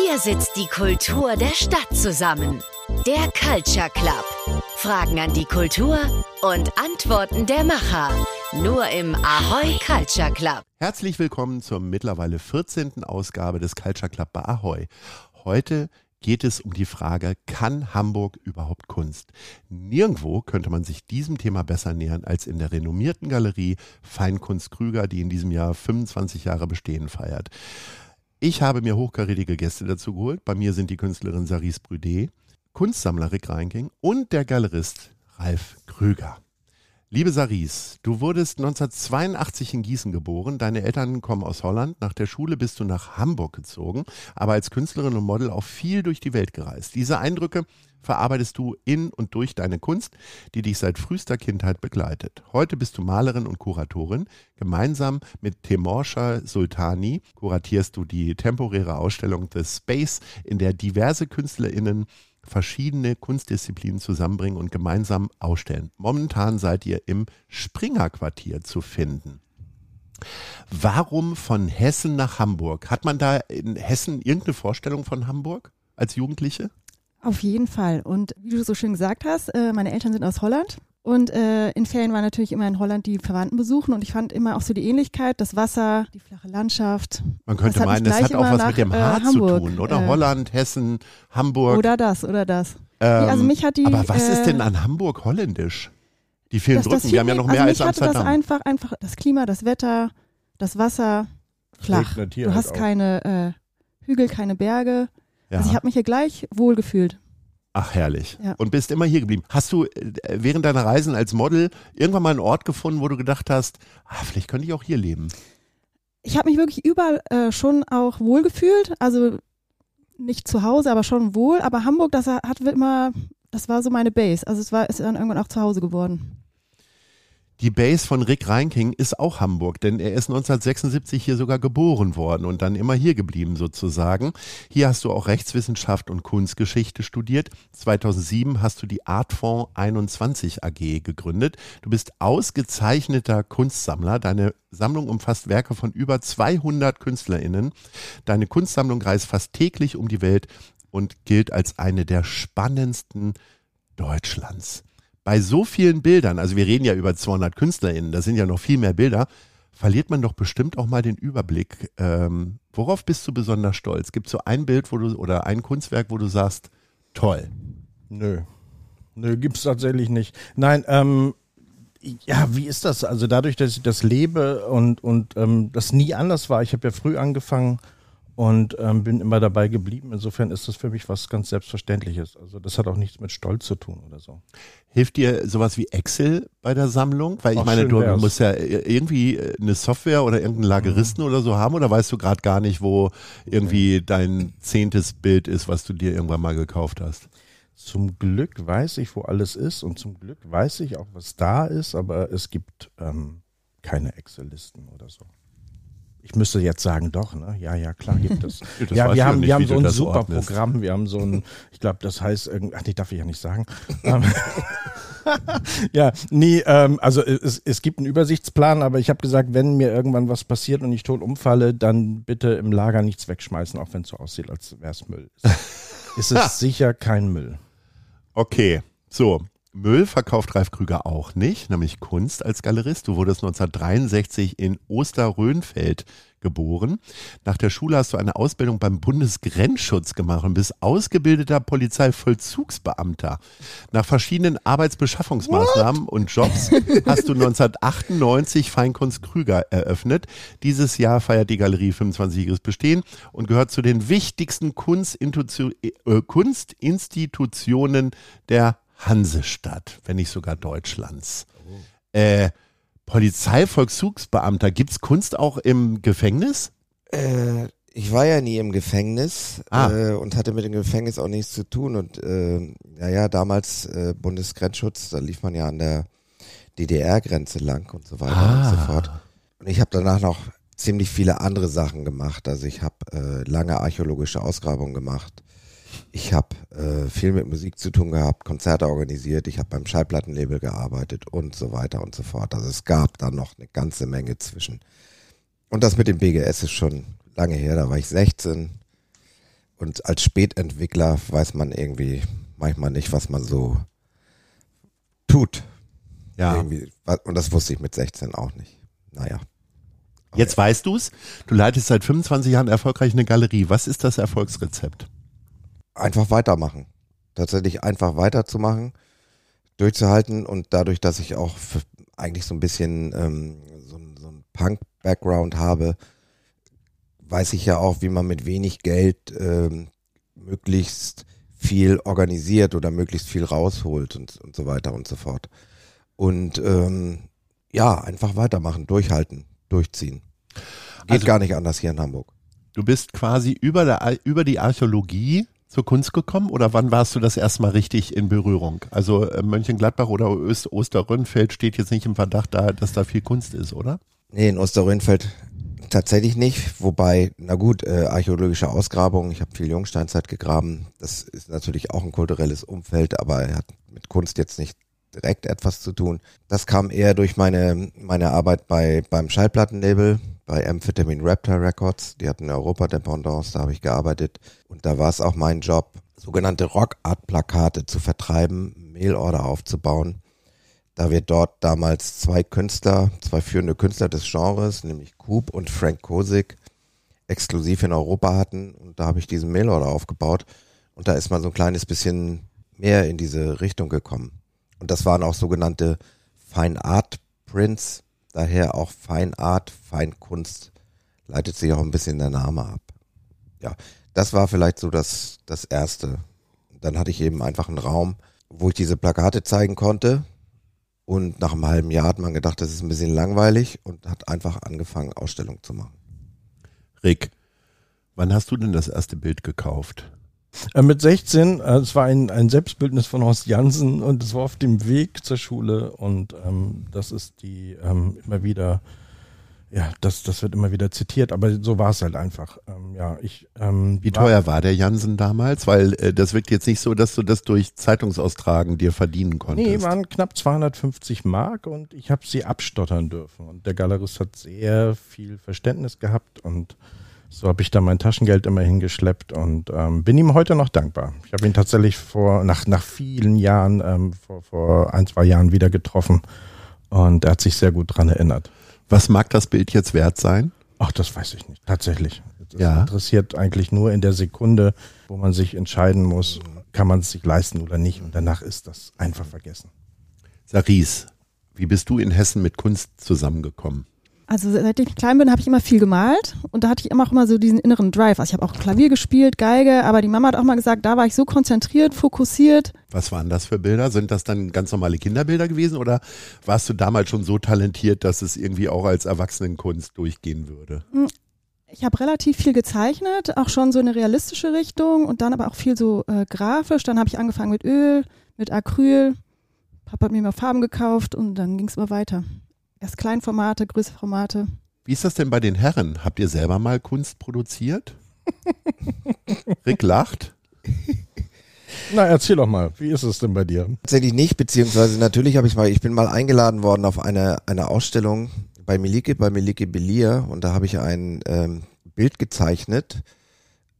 Hier sitzt die Kultur der Stadt zusammen. Der Culture Club. Fragen an die Kultur und Antworten der Macher. Nur im Ahoy Culture Club. Herzlich willkommen zur mittlerweile 14. Ausgabe des Culture Club bei Ahoy. Heute geht es um die Frage, kann Hamburg überhaupt Kunst? Nirgendwo könnte man sich diesem Thema besser nähern als in der renommierten Galerie Feinkunst Krüger, die in diesem Jahr 25 Jahre Bestehen feiert. Ich habe mir hochkarätige Gäste dazu geholt. Bei mir sind die Künstlerin Saris Brüdet, Kunstsammler Rick Reinking und der Galerist Ralf Krüger. Liebe Saris, du wurdest 1982 in Gießen geboren. Deine Eltern kommen aus Holland. Nach der Schule bist du nach Hamburg gezogen, aber als Künstlerin und Model auch viel durch die Welt gereist. Diese Eindrücke verarbeitest du in und durch deine Kunst, die dich seit frühester Kindheit begleitet. Heute bist du Malerin und Kuratorin. Gemeinsam mit Temorsha Sultani kuratierst du die temporäre Ausstellung The Space, in der diverse KünstlerInnen verschiedene Kunstdisziplinen zusammenbringen und gemeinsam ausstellen. Momentan seid ihr im Springer Quartier zu finden. Warum von Hessen nach Hamburg? Hat man da in Hessen irgendeine Vorstellung von Hamburg als Jugendliche? Auf jeden Fall. Und wie du so schön gesagt hast, äh, meine Eltern sind aus Holland. Und äh, in Ferien war natürlich immer in Holland die Verwandten besuchen und ich fand immer auch so die Ähnlichkeit, das Wasser, die flache Landschaft. Man könnte meinen, das hat auch was nach, mit dem Haar äh, zu tun, oder? Äh, Holland, Hessen, Hamburg. Oder das, oder das. Ähm, also mich hat die, aber was ist denn an Hamburg holländisch? Die vielen das, Brücken, das wir haben ja noch mehr also als Amsterdam. Das einfach, einfach das Klima, das Wetter, das Wasser, flach. Du halt hast auch. keine äh, Hügel, keine Berge. Ja. Also ich habe mich hier gleich wohl gefühlt. Ach, herrlich. Ja. Und bist immer hier geblieben. Hast du äh, während deiner Reisen als Model irgendwann mal einen Ort gefunden, wo du gedacht hast, ah, vielleicht könnte ich auch hier leben? Ich habe mich wirklich überall äh, schon auch wohl gefühlt. Also nicht zu Hause, aber schon wohl. Aber Hamburg, das hat immer, das war so meine Base. Also es war, ist dann irgendwann auch zu Hause geworden. Die Base von Rick Reinking ist auch Hamburg, denn er ist 1976 hier sogar geboren worden und dann immer hier geblieben sozusagen. Hier hast du auch Rechtswissenschaft und Kunstgeschichte studiert. 2007 hast du die Artfonds 21 AG gegründet. Du bist ausgezeichneter Kunstsammler. Deine Sammlung umfasst Werke von über 200 KünstlerInnen. Deine Kunstsammlung reist fast täglich um die Welt und gilt als eine der spannendsten Deutschlands bei so vielen Bildern, also wir reden ja über 200 KünstlerInnen, das sind ja noch viel mehr Bilder, verliert man doch bestimmt auch mal den Überblick. Ähm, worauf bist du besonders stolz? Gibt es so ein Bild, wo du oder ein Kunstwerk, wo du sagst, toll? Nö. Nö, gibt es tatsächlich nicht. Nein, ähm, ja, wie ist das? Also dadurch, dass ich das lebe und, und ähm, das nie anders war, ich habe ja früh angefangen, und ähm, bin immer dabei geblieben. Insofern ist das für mich was ganz Selbstverständliches. Also das hat auch nichts mit Stolz zu tun oder so. Hilft dir sowas wie Excel bei der Sammlung? Weil ich Ach, meine, du wär's. musst ja irgendwie eine Software oder irgendeinen Lageristen mhm. oder so haben oder weißt du gerade gar nicht, wo irgendwie dein zehntes Bild ist, was du dir irgendwann mal gekauft hast? Zum Glück weiß ich, wo alles ist und zum Glück weiß ich auch, was da ist, aber es gibt ähm, keine Excel-Listen oder so. Ich müsste jetzt sagen, doch, ne? Ja, ja, klar gibt es. ja, wir haben, nicht, wir haben so ein super ordnest. Programm, wir haben so ein, ich glaube, das heißt, ach nee, darf ich ja nicht sagen. Ja, nee, ähm, also es, es gibt einen Übersichtsplan, aber ich habe gesagt, wenn mir irgendwann was passiert und ich tot umfalle, dann bitte im Lager nichts wegschmeißen, auch wenn es so aussieht, als wäre es Müll. ist es sicher kein Müll. Okay, so. Müll verkauft Ralf Krüger auch nicht, nämlich Kunst als Galerist. Du wurdest 1963 in Osterrönfeld geboren. Nach der Schule hast du eine Ausbildung beim Bundesgrenzschutz gemacht und bist ausgebildeter Polizeivollzugsbeamter. Nach verschiedenen Arbeitsbeschaffungsmaßnahmen What? und Jobs hast du 1998 Feinkunst Krüger eröffnet. Dieses Jahr feiert die Galerie 25-jähriges Bestehen und gehört zu den wichtigsten äh, Kunstinstitutionen der Hansestadt, wenn nicht sogar Deutschlands. Oh. Äh, Polizeivollzugsbeamter, gibt es Kunst auch im Gefängnis? Äh, ich war ja nie im Gefängnis ah. äh, und hatte mit dem Gefängnis auch nichts zu tun. Und äh, naja, damals Bundesgrenzschutz, da lief man ja an der DDR-Grenze lang und so weiter ah. und so fort. Und ich habe danach noch ziemlich viele andere Sachen gemacht. Also ich habe äh, lange archäologische Ausgrabungen gemacht. Ich habe äh, viel mit Musik zu tun gehabt, Konzerte organisiert, ich habe beim Schallplattenlabel gearbeitet und so weiter und so fort. Also es gab da noch eine ganze Menge zwischen. Und das mit dem BGS ist schon lange her, da war ich 16. Und als Spätentwickler weiß man irgendwie manchmal nicht, was man so tut. Ja. Irgendwie. Und das wusste ich mit 16 auch nicht. Naja. Jetzt weißt du's. Du leitest seit 25 Jahren erfolgreich eine Galerie. Was ist das Erfolgsrezept? Einfach weitermachen. Tatsächlich einfach weiterzumachen, durchzuhalten und dadurch, dass ich auch eigentlich so ein bisschen ähm, so, so ein Punk-Background habe, weiß ich ja auch, wie man mit wenig Geld ähm, möglichst viel organisiert oder möglichst viel rausholt und, und so weiter und so fort. Und ähm, ja, einfach weitermachen, durchhalten, durchziehen. Geht Also- gar nicht anders hier in Hamburg. Du bist quasi über, der, über die Archäologie zur Kunst gekommen oder wann warst du das erstmal richtig in Berührung? Also äh, Mönchengladbach oder Öst Osterrönfeld steht jetzt nicht im Verdacht, da, dass da viel Kunst ist, oder? Nee, in Osterrönfeld tatsächlich nicht. Wobei, na gut, äh, archäologische Ausgrabungen, ich habe viel Jungsteinzeit gegraben. Das ist natürlich auch ein kulturelles Umfeld, aber er hat mit Kunst jetzt nicht direkt etwas zu tun. Das kam eher durch meine, meine Arbeit bei, beim Schallplattenlabel, bei Amphetamine Raptor Records. Die hatten eine Europa-Dependance, da habe ich gearbeitet. Und da war es auch mein Job, sogenannte Rock-Art-Plakate zu vertreiben, Mailorder aufzubauen da wir dort damals zwei Künstler, zwei führende Künstler des Genres, nämlich Coop und Frank Kosik, exklusiv in Europa hatten. Und da habe ich diesen Mailorder aufgebaut. Und da ist man so ein kleines bisschen mehr in diese Richtung gekommen. Und das waren auch sogenannte Fine Art Prints, daher auch Fine Art, Feinkunst, leitet sich auch ein bisschen der Name ab. Ja, das war vielleicht so das, das Erste. Dann hatte ich eben einfach einen Raum, wo ich diese Plakate zeigen konnte. Und nach einem halben Jahr hat man gedacht, das ist ein bisschen langweilig und hat einfach angefangen, Ausstellungen zu machen. Rick, wann hast du denn das erste Bild gekauft? Äh, mit 16, äh, es war ein, ein Selbstbildnis von Horst Jansen und es war auf dem Weg zur Schule und ähm, das ist die ähm, immer wieder, ja, das, das wird immer wieder zitiert, aber so war es halt einfach. Ähm, ja, ich, ähm, Wie war- teuer war der Jansen damals? Weil äh, das wirkt jetzt nicht so, dass du das durch Zeitungsaustragen dir verdienen konntest. Nee, waren knapp 250 Mark und ich habe sie abstottern dürfen. Und der Galerist hat sehr viel Verständnis gehabt und so habe ich da mein Taschengeld immer hingeschleppt und ähm, bin ihm heute noch dankbar. Ich habe ihn tatsächlich vor, nach, nach vielen Jahren, ähm, vor, vor ein, zwei Jahren wieder getroffen und er hat sich sehr gut dran erinnert. Was mag das Bild jetzt wert sein? Ach, das weiß ich nicht. Tatsächlich. Das Ja. interessiert eigentlich nur in der Sekunde, wo man sich entscheiden muss, kann man es sich leisten oder nicht. Und danach ist das einfach vergessen. Saris, wie bist du in Hessen mit Kunst zusammengekommen? Also seit ich klein bin, habe ich immer viel gemalt und da hatte ich immer auch immer so diesen inneren Drive. Also ich habe auch Klavier gespielt, Geige, aber die Mama hat auch mal gesagt, da war ich so konzentriert, fokussiert. Was waren das für Bilder? Sind das dann ganz normale Kinderbilder gewesen oder warst du damals schon so talentiert, dass es irgendwie auch als Erwachsenenkunst durchgehen würde? Ich habe relativ viel gezeichnet, auch schon so eine realistische Richtung und dann aber auch viel so äh, grafisch. Dann habe ich angefangen mit Öl, mit Acryl. Papa hat mir mal Farben gekauft und dann ging es immer weiter. Erst Kleinformate, größere Formate. Wie ist das denn bei den Herren? Habt ihr selber mal Kunst produziert? Rick lacht. Na, erzähl doch mal, wie ist es denn bei dir? Tatsächlich nicht, beziehungsweise natürlich habe ich mal, ich bin mal eingeladen worden auf eine, eine Ausstellung bei Milike, bei Milike Belia und da habe ich ein ähm, Bild gezeichnet,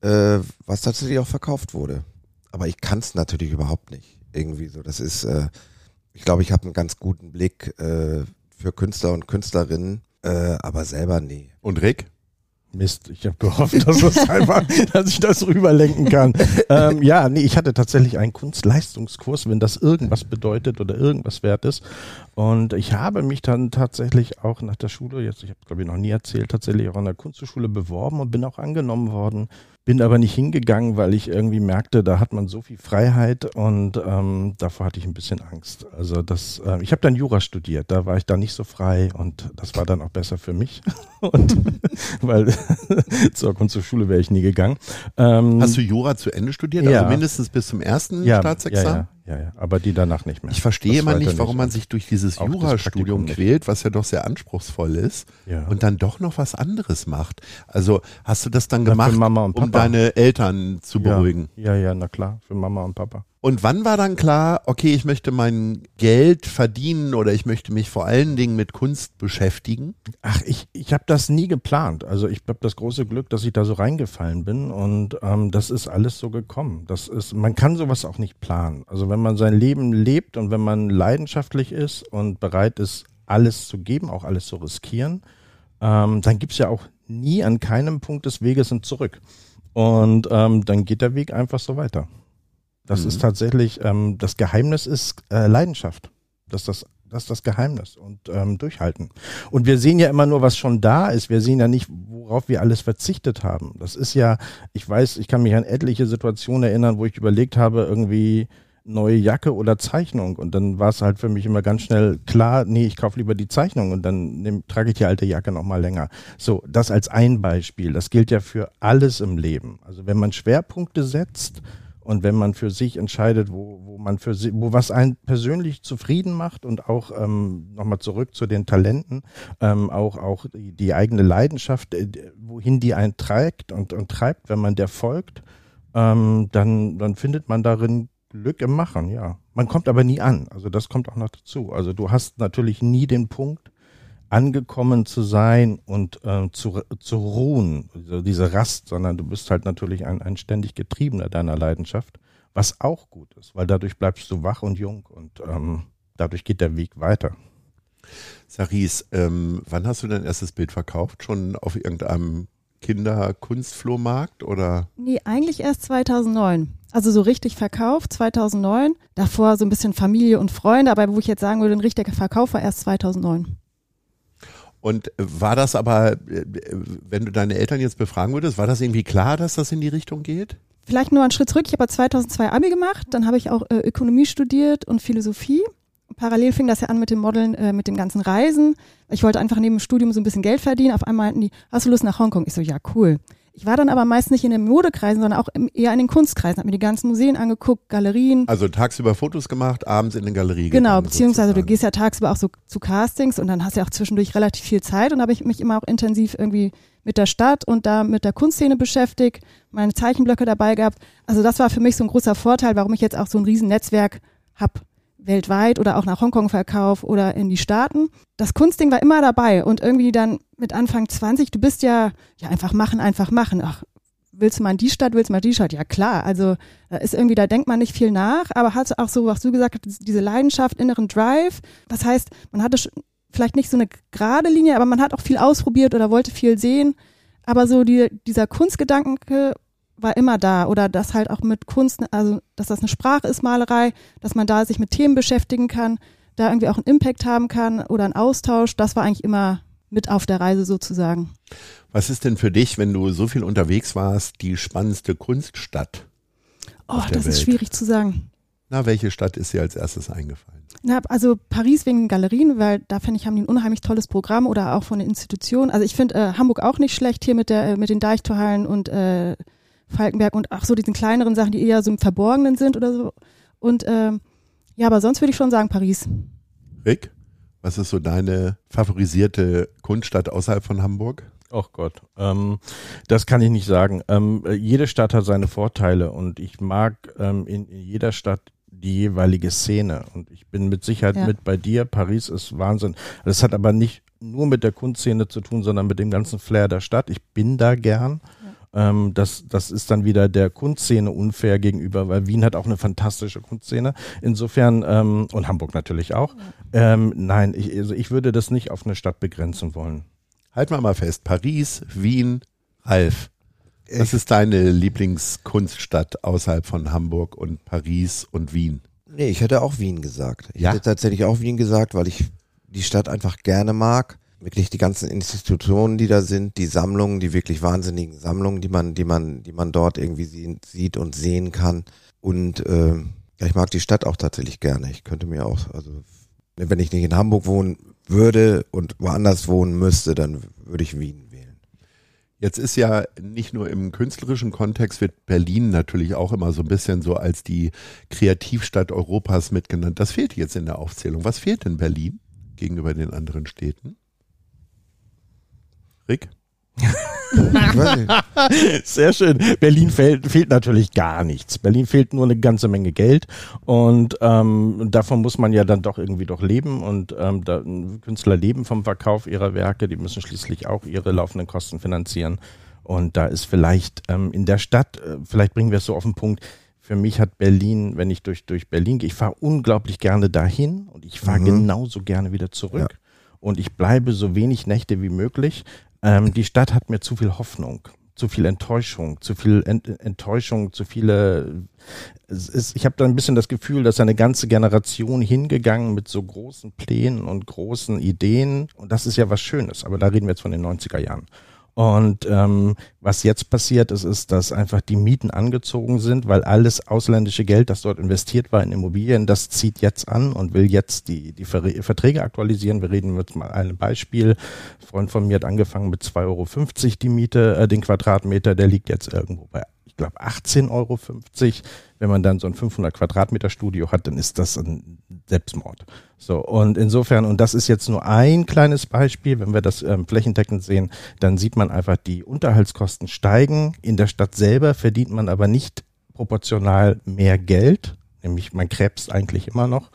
äh, was tatsächlich auch verkauft wurde. Aber ich kann es natürlich überhaupt nicht. Irgendwie so. Das ist, äh, ich glaube, ich habe einen ganz guten Blick äh, für Künstler und Künstlerinnen, äh, aber selber nee. Und Rick? Mist, ich habe gehofft, dass, es einfach, dass ich das rüberlenken kann. ähm, ja, nee, ich hatte tatsächlich einen Kunstleistungskurs, wenn das irgendwas bedeutet oder irgendwas wert ist. Und ich habe mich dann tatsächlich auch nach der Schule, jetzt, ich habe glaube ich noch nie erzählt, tatsächlich auch an der Kunsthochschule beworben und bin auch angenommen worden. Bin aber nicht hingegangen, weil ich irgendwie merkte, da hat man so viel Freiheit und ähm, davor hatte ich ein bisschen Angst. Also das, äh, ich habe dann Jura studiert, da war ich dann nicht so frei und das war dann auch besser für mich. und weil zur Kunsthochschule wäre ich nie gegangen. Ähm, Hast du Jura zu Ende studiert? Ja. Also mindestens bis zum ersten ja, Staatsexamen? Ja, ja, ja, aber die danach nicht mehr. Ich verstehe immer nicht, warum man sich durch dieses Jurastudium nicht. quält, was ja doch sehr anspruchsvoll ist, Ja. und dann doch noch was anderes macht. Also hast du das dann gemacht, um deine Eltern zu beruhigen? Ja, ja, na klar, für Mama und Papa. Und wann war dann klar, okay, ich möchte mein Geld verdienen oder ich möchte mich vor allen Dingen mit Kunst beschäftigen? Ach, ich, ich habe das nie geplant. Also ich habe das große Glück, dass ich da so reingefallen bin und ähm, das ist alles so gekommen. Das ist, man kann sowas auch nicht planen. Also wenn man sein Leben lebt und wenn man leidenschaftlich ist und bereit ist, alles zu geben, auch alles zu riskieren, ähm, dann gibt's ja auch nie an keinem Punkt des Weges ein Zurück. Und ähm, dann geht der Weg einfach so weiter. Das mhm. ist tatsächlich, ähm, das Geheimnis ist äh, Leidenschaft. Das ist das, das ist das Geheimnis und ähm, durchhalten. Und wir sehen ja immer nur, was schon da ist. Wir sehen ja nicht, worauf wir alles verzichtet haben. Das ist ja, ich weiß, ich kann mich an etliche Situationen erinnern, wo ich überlegt habe, irgendwie neue Jacke oder Zeichnung. Und dann war es halt für mich immer ganz schnell klar, nee, ich kaufe lieber die Zeichnung und dann nehm, trage ich die alte Jacke noch mal länger. So, das als ein Beispiel. Das gilt ja für alles im Leben. Also wenn man Schwerpunkte setzt, und wenn man für sich entscheidet, wo, wo man für sich, wo was einen persönlich zufrieden macht und auch ähm, nochmal zurück zu den Talenten, ähm, auch, auch die, die eigene Leidenschaft, äh, wohin die einen trägt und, und treibt, wenn man der folgt, ähm, dann, dann findet man darin Glück im Machen, ja. Man kommt aber nie an. Also das kommt auch noch dazu. Also du hast natürlich nie den Punkt, angekommen zu sein und äh, zu, zu ruhen, also diese Rast, sondern du bist halt natürlich ein, ein ständig Getriebener deiner Leidenschaft, was auch gut ist, weil dadurch bleibst du wach und jung und ähm, dadurch geht der Weg weiter. Saris, ähm, wann hast du dein erstes Bild verkauft? Schon auf irgendeinem Kinderkunstflohmarkt oder? Nee, eigentlich erst 2009. Also so richtig verkauft 2009. Davor so ein bisschen Familie und Freunde, aber wo ich jetzt sagen würde, ein richtiger Verkauf war erst 2009. Und war das aber, äh, wenn du deine Eltern jetzt befragen würdest, war das irgendwie klar, dass das in die Richtung geht? Vielleicht nur einen Schritt zurück. Ich habe 2002 Abi gemacht, dann habe ich auch äh, Ökonomie studiert und Philosophie. Parallel fing das ja an mit dem Modeln, äh, mit dem ganzen Reisen. Ich wollte einfach neben dem Studium so ein bisschen Geld verdienen. Auf einmal meinten die, hast du Lust nach Hongkong? Ich so, ja, cool. Ich war dann aber meist nicht in den Modekreisen, sondern auch eher in den Kunstkreisen, habe mir die ganzen Museen angeguckt, Galerien. Also tagsüber Fotos gemacht, abends in den Galerien. Genau, beziehungsweise sozusagen. du gehst ja tagsüber auch so zu Castings und dann hast du ja auch zwischendurch relativ viel Zeit und habe ich mich immer auch intensiv irgendwie mit der Stadt und da mit der Kunstszene beschäftigt, meine Zeichenblöcke dabei gehabt. Also das war für mich so ein großer Vorteil, warum ich jetzt auch so ein riesen Netzwerk habe weltweit oder auch nach Hongkong verkauf oder in die Staaten. Das Kunstding war immer dabei und irgendwie dann mit Anfang 20, du bist ja, ja einfach machen, einfach machen. Ach, willst du mal in die Stadt, willst du mal die Stadt? Ja klar, also da ist irgendwie, da denkt man nicht viel nach, aber hat auch so, was du gesagt hast, diese Leidenschaft, inneren Drive. Das heißt, man hatte vielleicht nicht so eine gerade Linie, aber man hat auch viel ausprobiert oder wollte viel sehen. Aber so die, dieser Kunstgedanke war immer da oder dass halt auch mit Kunst, also dass das eine Sprache ist, Malerei, dass man da sich mit Themen beschäftigen kann, da irgendwie auch einen Impact haben kann oder einen Austausch, das war eigentlich immer mit auf der Reise sozusagen. Was ist denn für dich, wenn du so viel unterwegs warst, die spannendste Kunststadt? Oh, das Welt? ist schwierig zu sagen. Na, welche Stadt ist dir als erstes eingefallen? Na, also Paris wegen den Galerien, weil da finde ich, haben die ein unheimlich tolles Programm oder auch von den Institutionen. Also ich finde äh, Hamburg auch nicht schlecht hier mit der äh, mit den Deichtorhallen und äh, Falkenberg und ach so diesen kleineren Sachen, die eher so im Verborgenen sind oder so. Und ähm, ja, aber sonst würde ich schon sagen Paris. Rick, was ist so deine favorisierte Kunststadt außerhalb von Hamburg? Ach Gott, ähm, das kann ich nicht sagen. Ähm, jede Stadt hat seine Vorteile und ich mag ähm, in, in, jeder Stadt die jeweilige Szene und ich bin mit Sicherheit ja. mit bei dir. Paris ist Wahnsinn. Das hat aber nicht nur mit der Kunstszene zu tun, sondern mit dem ganzen Flair der Stadt. Ich bin da gern. Ähm, das, das ist dann wieder der Kunstszene unfair gegenüber, weil Wien hat auch eine fantastische Kunstszene. Insofern, ähm, und Hamburg natürlich auch. Ähm, nein, ich, also ich würde das nicht auf eine Stadt begrenzen wollen. Halten wir mal fest, Paris, Wien, Ralf. Was ist deine Lieblingskunststadt außerhalb von Hamburg und Paris und Wien? Nee, ich hätte auch Wien gesagt. Ich ja? hätte tatsächlich auch Wien gesagt, weil ich die Stadt einfach gerne mag wirklich die ganzen Institutionen, die da sind, die Sammlungen, die wirklich wahnsinnigen Sammlungen, die man, die man, die man dort irgendwie sieht und sehen kann. Und äh, ja, ich mag die Stadt auch tatsächlich gerne. Ich könnte mir auch, also wenn ich nicht in Hamburg wohnen würde und woanders wohnen müsste, dann würde ich Wien wählen. Jetzt ist ja nicht nur im künstlerischen Kontext wird Berlin natürlich auch immer so ein bisschen so als die Kreativstadt Europas mitgenannt. Das fehlt jetzt in der Aufzählung. Was fehlt in Berlin gegenüber den anderen Städten? Rick? Sehr schön. Berlin fehlt, fehlt natürlich gar nichts. Berlin fehlt nur eine ganze Menge Geld und ähm, davon muss man ja dann doch irgendwie doch leben und ähm, da, Künstler leben vom Verkauf ihrer Werke, die müssen schließlich auch ihre laufenden Kosten finanzieren und da ist vielleicht ähm, in der Stadt, äh, vielleicht bringen wir es so auf den Punkt, für mich hat Berlin, wenn ich durch, durch Berlin gehe, ich fahre unglaublich gerne dahin und ich fahre mhm. genauso gerne wieder zurück. Ja. Und ich bleibe so wenig Nächte wie möglich. Ähm, die Stadt hat mir zu viel Hoffnung, zu viel Enttäuschung, zu viel Ent Enttäuschung, zu viele. Ist, ich habe da ein bisschen das Gefühl, dass eine ganze Generation hingegangen mit so großen Plänen und großen Ideen. Und das ist ja was Schönes, aber da reden wir jetzt von den 90er Jahren. Und ähm, was jetzt passiert ist, ist, dass einfach die Mieten angezogen sind, weil alles ausländische Geld, das dort investiert war in Immobilien, das zieht jetzt an und will jetzt die, die Verträge aktualisieren. Wir reden jetzt mal ein Beispiel. Ein Freund von mir hat angefangen mit 2,50 Euro die Miete, äh, den Quadratmeter, der liegt jetzt irgendwo bei glaube 18,50 Euro. Wenn man dann so ein 500 Quadratmeter Studio hat, dann ist das ein Selbstmord. So und insofern und das ist jetzt nur ein kleines Beispiel. Wenn wir das ähm, flächendeckend sehen, dann sieht man einfach die Unterhaltskosten steigen. In der Stadt selber verdient man aber nicht proportional mehr Geld, nämlich man krebst eigentlich immer noch.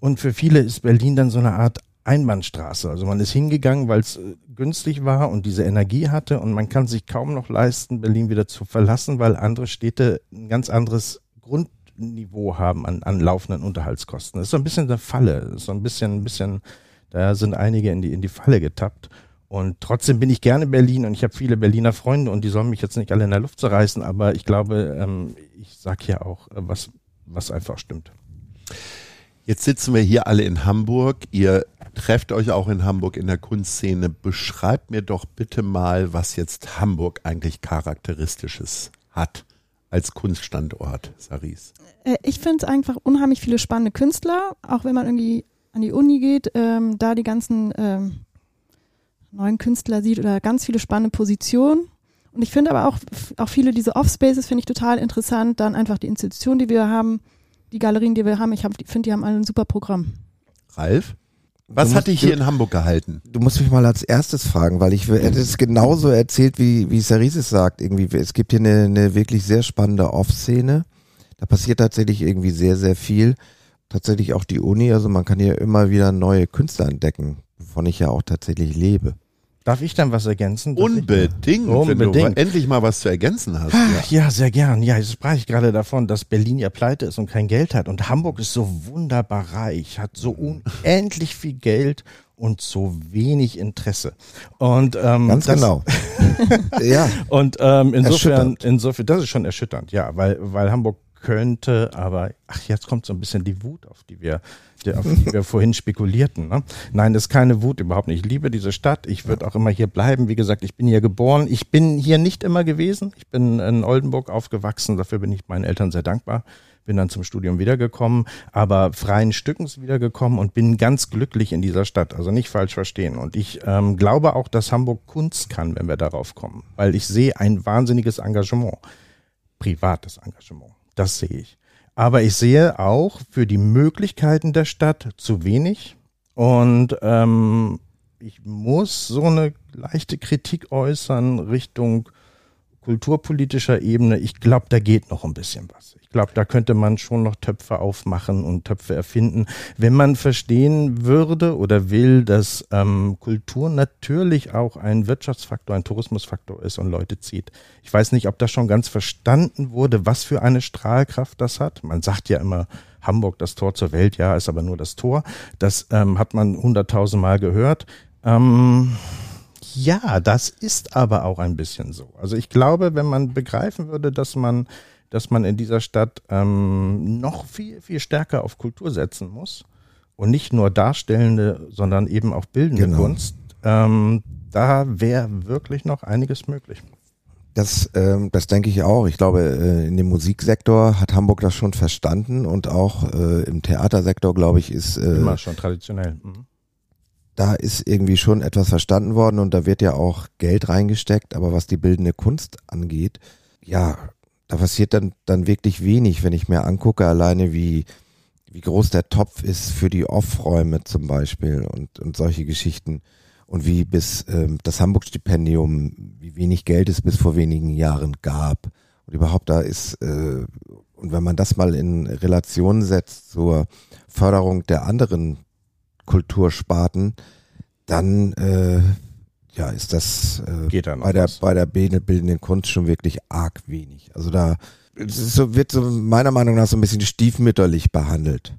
Und für viele ist Berlin dann so eine Art Einbahnstraße. Also man ist hingegangen, weil es äh, günstig war und diese Energie hatte und man kann sich kaum noch leisten, Berlin wieder zu verlassen, weil andere Städte ein ganz anderes Grundniveau haben an, an laufenden Unterhaltskosten. Das ist so ein bisschen eine Falle, das ist so ein bisschen, ein bisschen, da sind einige in die, in die Falle getappt. Und trotzdem bin ich gerne Berlin und ich habe viele Berliner Freunde und die sollen mich jetzt nicht alle in der Luft zerreißen, aber ich glaube, ähm, ich sage hier auch, äh, was, was einfach stimmt. Jetzt sitzen wir hier alle in Hamburg. Ihr trefft euch auch in Hamburg in der Kunstszene. Beschreibt mir doch bitte mal, was jetzt Hamburg eigentlich charakteristisches hat als Kunststandort, Saris. Äh, ich finde es einfach unheimlich viele spannende Künstler, auch wenn man irgendwie an die Uni geht, ähm, da die ganzen ähm, neuen Künstler sieht oder ganz viele spannende Positionen. Und ich finde aber auch, auch viele diese Offspaces finde ich total interessant. Dann einfach die Institution, die wir haben, die Galerien, die wir haben, ich finde, die haben alle ein super Programm. Ralf? Was hat dich hier in Hamburg gehalten? Du musst mich mal als erstes fragen, weil ich hätte es genauso erzählt, wie, wie Sarisis sagt. Irgendwie, es gibt hier eine, eine wirklich sehr spannende Off-Szene. Da passiert tatsächlich irgendwie sehr, sehr viel. Tatsächlich auch die Uni, also man kann hier immer wieder neue Künstler entdecken, wovon ich ja auch tatsächlich lebe. Darf ich dann was ergänzen? Unbedingt, ich, wenn du endlich mal was zu ergänzen hast. Ja. ja, sehr gern. Ja, jetzt sprach ich gerade davon, dass Berlin ja pleite ist und kein Geld hat. Und Hamburg ist so wunderbar reich, hat so unendlich viel Geld und so wenig Interesse. Und ähm, ganz das, genau. ja. Und ähm, insofern, insofern, das ist schon erschütternd, ja, weil weil Hamburg könnte, aber ach, jetzt kommt so ein bisschen die Wut, auf die wir, die, auf die wir vorhin spekulierten. Ne? Nein, das ist keine Wut überhaupt nicht. Ich liebe diese Stadt. Ich würde auch immer hier bleiben. Wie gesagt, ich bin hier geboren. Ich bin hier nicht immer gewesen. Ich bin in Oldenburg aufgewachsen. Dafür bin ich meinen Eltern sehr dankbar. Bin dann zum Studium wiedergekommen, aber freien Stückens wiedergekommen und bin ganz glücklich in dieser Stadt. Also nicht falsch verstehen. Und ich ähm, glaube auch, dass Hamburg Kunst kann, wenn wir darauf kommen, weil ich sehe ein wahnsinniges Engagement, privates Engagement. Das sehe ich. Aber ich sehe auch für die Möglichkeiten der Stadt zu wenig. Und ähm, ich muss so eine leichte Kritik äußern Richtung kulturpolitischer Ebene. Ich glaube, da geht noch ein bisschen was. Ich glaube, da könnte man schon noch Töpfe aufmachen und Töpfe erfinden, wenn man verstehen würde oder will, dass ähm, Kultur natürlich auch ein Wirtschaftsfaktor, ein Tourismusfaktor ist und Leute zieht. Ich weiß nicht, ob das schon ganz verstanden wurde, was für eine Strahlkraft das hat. Man sagt ja immer, Hamburg das Tor zur Welt, ja, ist aber nur das Tor. Das ähm, hat man hunderttausendmal gehört. Ähm, ja, das ist aber auch ein bisschen so. Also ich glaube, wenn man begreifen würde, dass man dass man in dieser Stadt ähm, noch viel, viel stärker auf Kultur setzen muss und nicht nur darstellende, sondern eben auch bildende genau. Kunst. Ähm, da wäre wirklich noch einiges möglich. Das, ähm, das denke ich auch. Ich glaube, äh, in dem Musiksektor hat Hamburg das schon verstanden und auch äh, im Theatersektor, glaube ich, ist äh, immer schon traditionell. Mhm. Da ist irgendwie schon etwas verstanden worden und da wird ja auch Geld reingesteckt. Aber was die bildende Kunst angeht, ja, da passiert dann, dann wirklich wenig, wenn ich mir angucke, alleine wie, wie groß der Topf ist für die Off-Räume zum Beispiel und, und solche Geschichten. und wie bis ähm, das Hamburg-Stipendium, wie wenig Geld es bis vor wenigen Jahren gab. Und überhaupt da ist, äh, und wenn man das mal in Relation setzt zur Förderung der anderen Kultursparten, dann äh, ja, ist das äh, bei, der, bei der bildenden Kunst schon wirklich arg wenig. Also da so, wird so meiner Meinung nach so ein bisschen stiefmütterlich behandelt.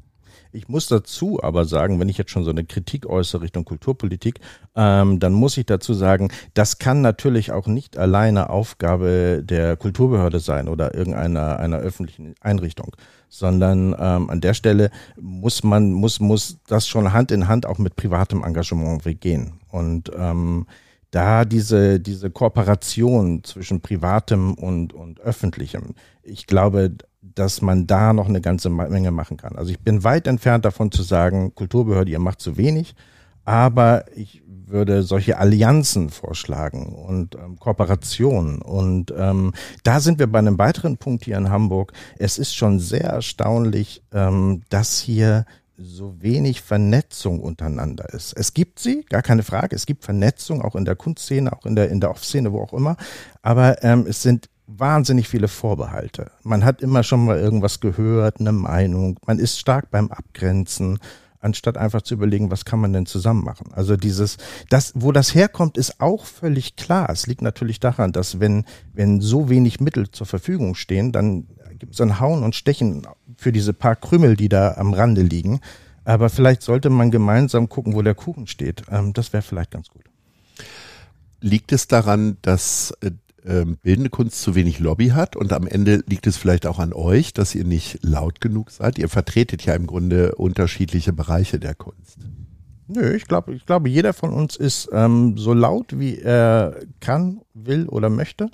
Ich muss dazu aber sagen, wenn ich jetzt schon so eine Kritik äußere Richtung Kulturpolitik, ähm, dann muss ich dazu sagen, das kann natürlich auch nicht alleine Aufgabe der Kulturbehörde sein oder irgendeiner einer öffentlichen Einrichtung, sondern ähm, an der Stelle muss man muss muss das schon Hand in Hand auch mit privatem Engagement gehen und ähm, da diese, diese Kooperation zwischen privatem und, und öffentlichem, ich glaube, dass man da noch eine ganze Menge machen kann. Also ich bin weit entfernt davon zu sagen, Kulturbehörde, ihr macht zu wenig, aber ich würde solche Allianzen vorschlagen und ähm, Kooperationen. Und ähm, da sind wir bei einem weiteren Punkt hier in Hamburg. Es ist schon sehr erstaunlich, ähm, dass hier so wenig Vernetzung untereinander ist. Es gibt sie, gar keine Frage. Es gibt Vernetzung auch in der Kunstszene, auch in der in der Off-Szene, wo auch immer. Aber ähm, es sind wahnsinnig viele Vorbehalte. Man hat immer schon mal irgendwas gehört, eine Meinung. Man ist stark beim Abgrenzen, anstatt einfach zu überlegen, was kann man denn zusammen machen. Also dieses, das, wo das herkommt, ist auch völlig klar. Es liegt natürlich daran, dass wenn, wenn so wenig Mittel zur Verfügung stehen, dann gibt es ein Hauen und Stechen für diese paar Krümel, die da am Rande liegen. Aber vielleicht sollte man gemeinsam gucken, wo der Kuchen steht. Ähm, das wäre vielleicht ganz gut. Liegt es daran, dass äh, ähm, bildende Kunst zu wenig Lobby hat und am Ende liegt es vielleicht auch an euch, dass ihr nicht laut genug seid. Ihr vertretet ja im Grunde unterschiedliche Bereiche der Kunst. Nö, ich glaube, ich glaube, jeder von uns ist ähm, so laut, wie er kann, will oder möchte.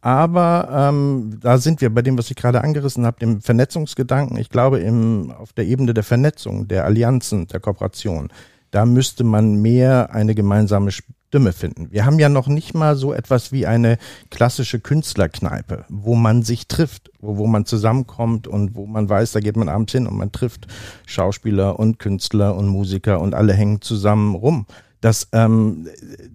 Aber ähm, da sind wir bei dem, was ich gerade angerissen habe, dem Vernetzungsgedanken. Ich glaube, im, auf der Ebene der Vernetzung, der Allianzen, der Kooperation, da müsste man mehr eine gemeinsame Stimme finden. Wir haben ja noch nicht mal so etwas wie eine klassische Künstlerkneipe, wo man sich trifft, wo, wo man zusammenkommt und wo man weiß, da geht man abends hin und man trifft Schauspieler und Künstler und Musiker und alle hängen zusammen rum. Das, ähm,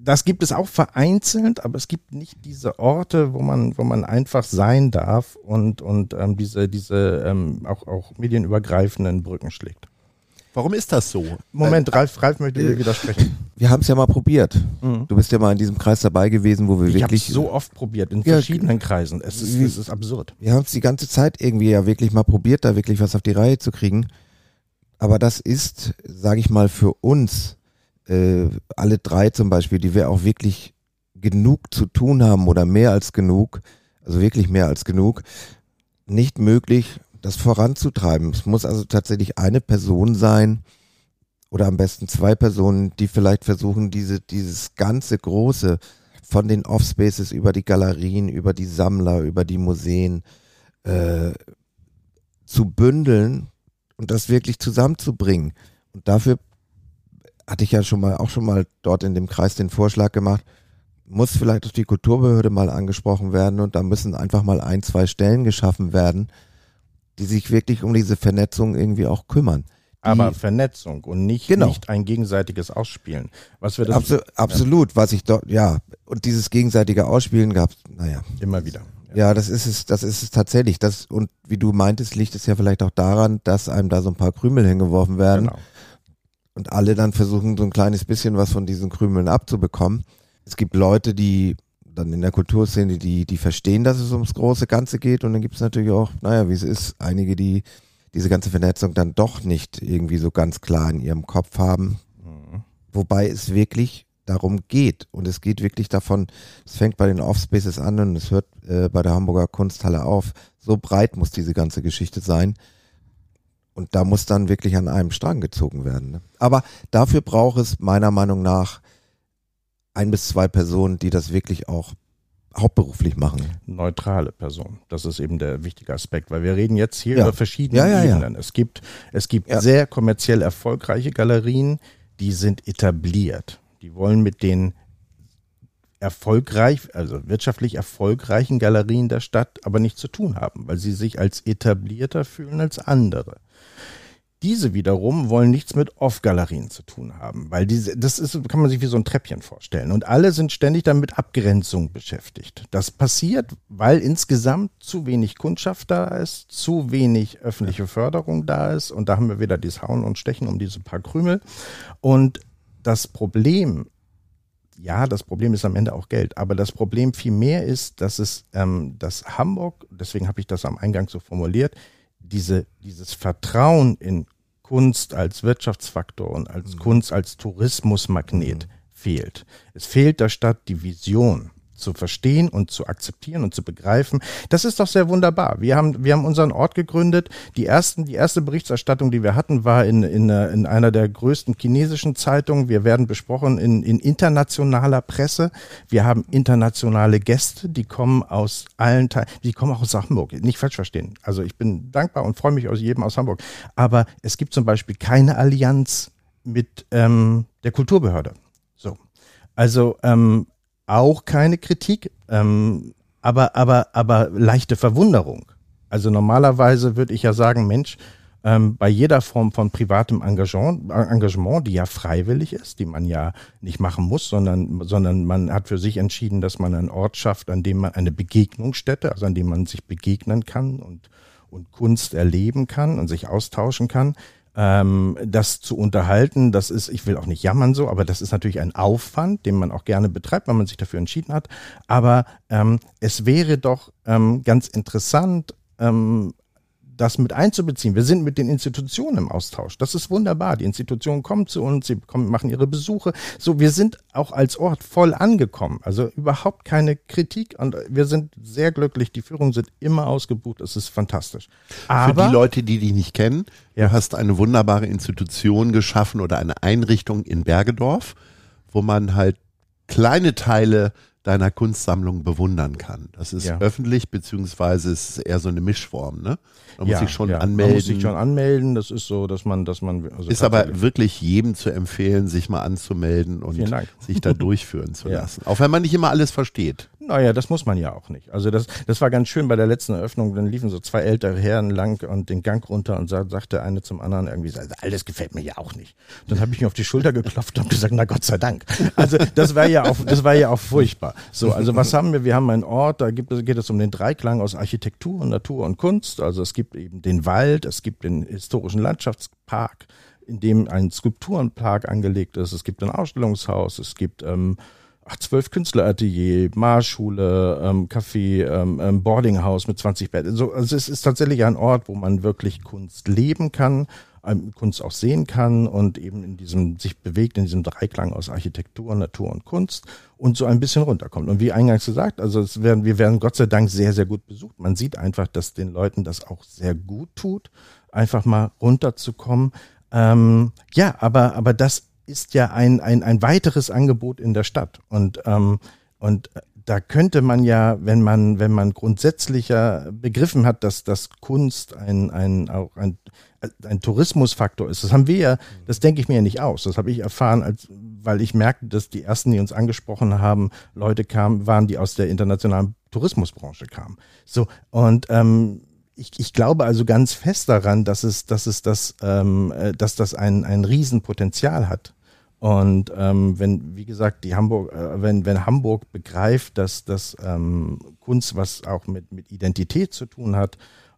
das gibt es auch vereinzelt, aber es gibt nicht diese Orte, wo man, wo man einfach sein darf und, und ähm, diese, diese ähm, auch, auch medienübergreifenden Brücken schlägt. Warum ist das so? Moment, Ralf, Ralf möchte dir widersprechen. Wir haben es ja mal probiert. Mhm. Du bist ja mal in diesem Kreis dabei gewesen, wo wir ich wirklich. Ich so oft probiert, in ja, verschiedenen Kreisen. Es ist, es ist absurd. Wir haben es die ganze Zeit irgendwie ja wirklich mal probiert, da wirklich was auf die Reihe zu kriegen. Aber das ist, sage ich mal, für uns, äh, alle drei zum Beispiel, die wir auch wirklich genug zu tun haben oder mehr als genug, also wirklich mehr als genug, nicht möglich, das voranzutreiben. Es muss also tatsächlich eine Person sein oder am besten zwei Personen, die vielleicht versuchen, diese, dieses ganze Große von den Offspaces über die Galerien, über die Sammler, über die Museen äh, zu bündeln und das wirklich zusammenzubringen. Und dafür hatte ich ja schon mal auch schon mal dort in dem Kreis den Vorschlag gemacht, muss vielleicht auch die Kulturbehörde mal angesprochen werden und da müssen einfach mal ein, zwei Stellen geschaffen werden, die sich wirklich um diese Vernetzung irgendwie auch kümmern. Die, aber Vernetzung und nicht, genau. nicht ein gegenseitiges Ausspielen. Was wir das, Absu absolut, ja. was ich dort, ja, und dieses gegenseitige Ausspielen gab es, naja. Immer wieder. Ja. ja, das ist es, das ist es tatsächlich. Das, und wie du meintest, liegt es ja vielleicht auch daran, dass einem da so ein paar Krümel hingeworfen werden. Genau. Und alle dann versuchen, so ein kleines bisschen was von diesen Krümeln abzubekommen. Es gibt Leute, die dann in der Kulturszene, die, die verstehen, dass es ums große Ganze geht. Und dann gibt es natürlich auch, naja, wie es ist, einige, die diese ganze Vernetzung dann doch nicht irgendwie so ganz klar in ihrem Kopf haben. Mhm. Wobei es wirklich darum geht. Und es geht wirklich davon, es fängt bei den Offspaces an und es hört äh, bei der Hamburger Kunsthalle auf. So breit muss diese ganze Geschichte sein. Und da muss dann wirklich an einem Strang gezogen werden. Ne? Aber dafür braucht es meiner Meinung nach ein bis zwei Personen, die das wirklich auch hauptberuflich machen. Neutrale Personen. Das ist eben der wichtige Aspekt, weil wir reden jetzt hier ja. über verschiedene ja, ja, Ebenen. Es gibt, es gibt sehr kommerziell erfolgreiche Galerien, die sind etabliert. Die wollen mit den erfolgreich, also wirtschaftlich erfolgreichen Galerien der Stadt aber nichts zu tun haben, weil sie sich als etablierter fühlen als andere. Diese wiederum wollen nichts mit Off-Galerien zu tun haben, weil diese, das ist, kann man sich wie so ein Treppchen vorstellen. Und alle sind ständig dann mit Abgrenzung beschäftigt. Das passiert, weil insgesamt zu wenig Kundschaft da ist, zu wenig öffentliche Förderung da ist. Und da haben wir wieder dieses Hauen und Stechen um diese paar Krümel. Und das Problem ja, das Problem ist am Ende auch Geld, aber das Problem viel mehr ist, dass es, ähm, dass Hamburg, deswegen habe ich das am Eingang so formuliert, diese, dieses Vertrauen in Kunst als Wirtschaftsfaktor und als mhm. Kunst als Tourismusmagnet mhm. fehlt. Es fehlt der Stadt die Vision zu verstehen und zu akzeptieren und zu begreifen. Das ist doch sehr wunderbar. Wir haben, wir haben unseren Ort gegründet. Die ersten, die erste Berichterstattung, die wir hatten, war in, in, in einer der größten chinesischen Zeitungen. Wir werden besprochen in, in internationaler Presse. Wir haben internationale Gäste, die kommen aus allen Teilen, die kommen auch aus Hamburg. Nicht falsch verstehen. Also ich bin dankbar und freue mich aus jedem aus Hamburg. Aber es gibt zum Beispiel keine Allianz mit ähm, der Kulturbehörde. So. Also ähm, auch keine Kritik, ähm, aber, aber, aber leichte Verwunderung. Also normalerweise würde ich ja sagen, Mensch, ähm, bei jeder Form von privatem Engagement, Engagement, die ja freiwillig ist, die man ja nicht machen muss, sondern, sondern man hat für sich entschieden, dass man einen Ort schafft, an dem man eine Begegnungsstätte, also an dem man sich begegnen kann und, und Kunst erleben kann und sich austauschen kann ähm, das zu unterhalten, das ist, ich will auch nicht jammern so, aber das ist natürlich ein Aufwand, den man auch gerne betreibt, weil man sich dafür entschieden hat. Aber ähm, es wäre doch ähm, ganz interessant, ähm, das mit einzubeziehen. Wir sind mit den Institutionen im Austausch. Das ist wunderbar. Die Institutionen kommen zu uns, sie kommen, machen ihre Besuche. So, wir sind auch als Ort voll angekommen. Also überhaupt keine Kritik und wir sind sehr glücklich. Die Führungen sind immer ausgebucht. Es ist fantastisch. Aber, Für die Leute, die dich nicht kennen, ja. du hast eine wunderbare Institution geschaffen oder eine Einrichtung in Bergedorf, wo man halt kleine Teile deiner Kunstsammlung bewundern kann. Das ist ja. öffentlich, beziehungsweise ist eher so eine Mischform, ne? Man ja, muss sich schon ja, anmelden. Man muss sich schon anmelden. Das ist so, dass man, dass man. Also ist aber wirklich jedem zu empfehlen, sich mal anzumelden und sich da durchführen zu lassen. Auch wenn man nicht immer alles versteht. Naja, das muss man ja auch nicht. Also das, das war ganz schön bei der letzten Eröffnung. Dann liefen so zwei ältere Herren lang und den Gang runter und sagte eine zum anderen irgendwie, alles gefällt mir ja auch nicht. Dann habe ich mir auf die Schulter geklopft und gesagt, na Gott sei Dank. Also das war ja auch, das war ja auch furchtbar. So, also was haben wir? Wir haben einen Ort, da gibt geht es um den Dreiklang aus Architektur, Natur und Kunst. Also es gibt eben den Wald, es gibt den historischen Landschaftspark, in dem ein Skulpturenpark angelegt ist. Es gibt ein Ausstellungshaus, es gibt ähm, ach, zwölf Künstleratelier, Marschule, ähm, Café, ähm, ähm, Boardinghaus mit 20 Betten. So, also es ist tatsächlich ein Ort, wo man wirklich Kunst leben kann, ähm, Kunst auch sehen kann und eben in diesem sich bewegt in diesem Dreiklang aus Architektur, Natur und Kunst und so ein bisschen runterkommt. Und wie eingangs gesagt, also es werden, wir werden Gott sei Dank sehr, sehr gut besucht. Man sieht einfach, dass den Leuten das auch sehr gut tut, einfach mal runterzukommen. Ähm, ja, aber, aber das ist ja ein, ein, ein weiteres Angebot in der Stadt. Und, ähm, und da könnte man ja, wenn man, wenn man grundsätzlicher begriffen hat, dass, dass Kunst ein, ein, auch ein, ein Tourismusfaktor ist, das haben wir ja, das denke ich mir ja nicht aus. Das habe ich erfahren, als, weil ich merkte, dass die ersten, die uns angesprochen haben, Leute kamen, waren, die aus der internationalen Tourismusbranche kamen. So, und ähm, ich, ich glaube also ganz fest daran, dass es, dass es das, ähm, äh, dass das ein, ein Riesenpotenzial hat. Und ähm, wenn, wie gesagt, die Hamburg, äh, wenn, wenn Hamburg begreift, dass das ähm, Kunst, was auch mit, mit Identität zu tun hat,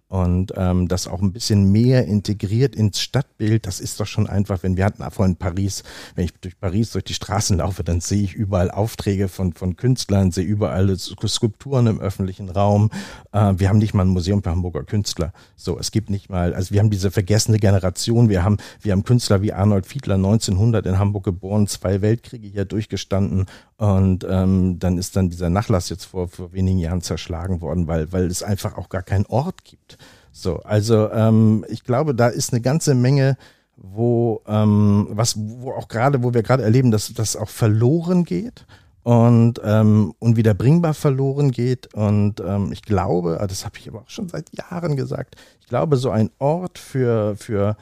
und ähm, das auch ein bisschen mehr integriert ins Stadtbild. Das ist doch schon einfach, wenn wir hatten vorhin Paris, wenn ich durch Paris durch die Straßen laufe, dann sehe ich überall Aufträge von, von Künstlern, sehe überall Skulpturen im öffentlichen Raum. Äh, wir haben nicht mal ein Museum für Hamburger Künstler. So, es gibt nicht mal, also wir haben diese vergessene Generation. Wir haben, wir haben Künstler wie Arnold Fiedler, 1900 in Hamburg geboren, zwei Weltkriege hier durchgestanden und ähm, dann ist dann dieser Nachlass jetzt vor, vor wenigen Jahren zerschlagen worden, weil, weil es einfach auch gar keinen Ort gibt. So, also ähm, ich glaube, da ist eine ganze Menge, wo ähm, was, wo auch gerade, wo wir gerade erleben, dass das auch verloren geht und ähm, unwiederbringbar verloren geht. Und ähm, ich glaube, ah, das habe ich aber auch schon seit Jahren gesagt, ich glaube, so ein Ort für, für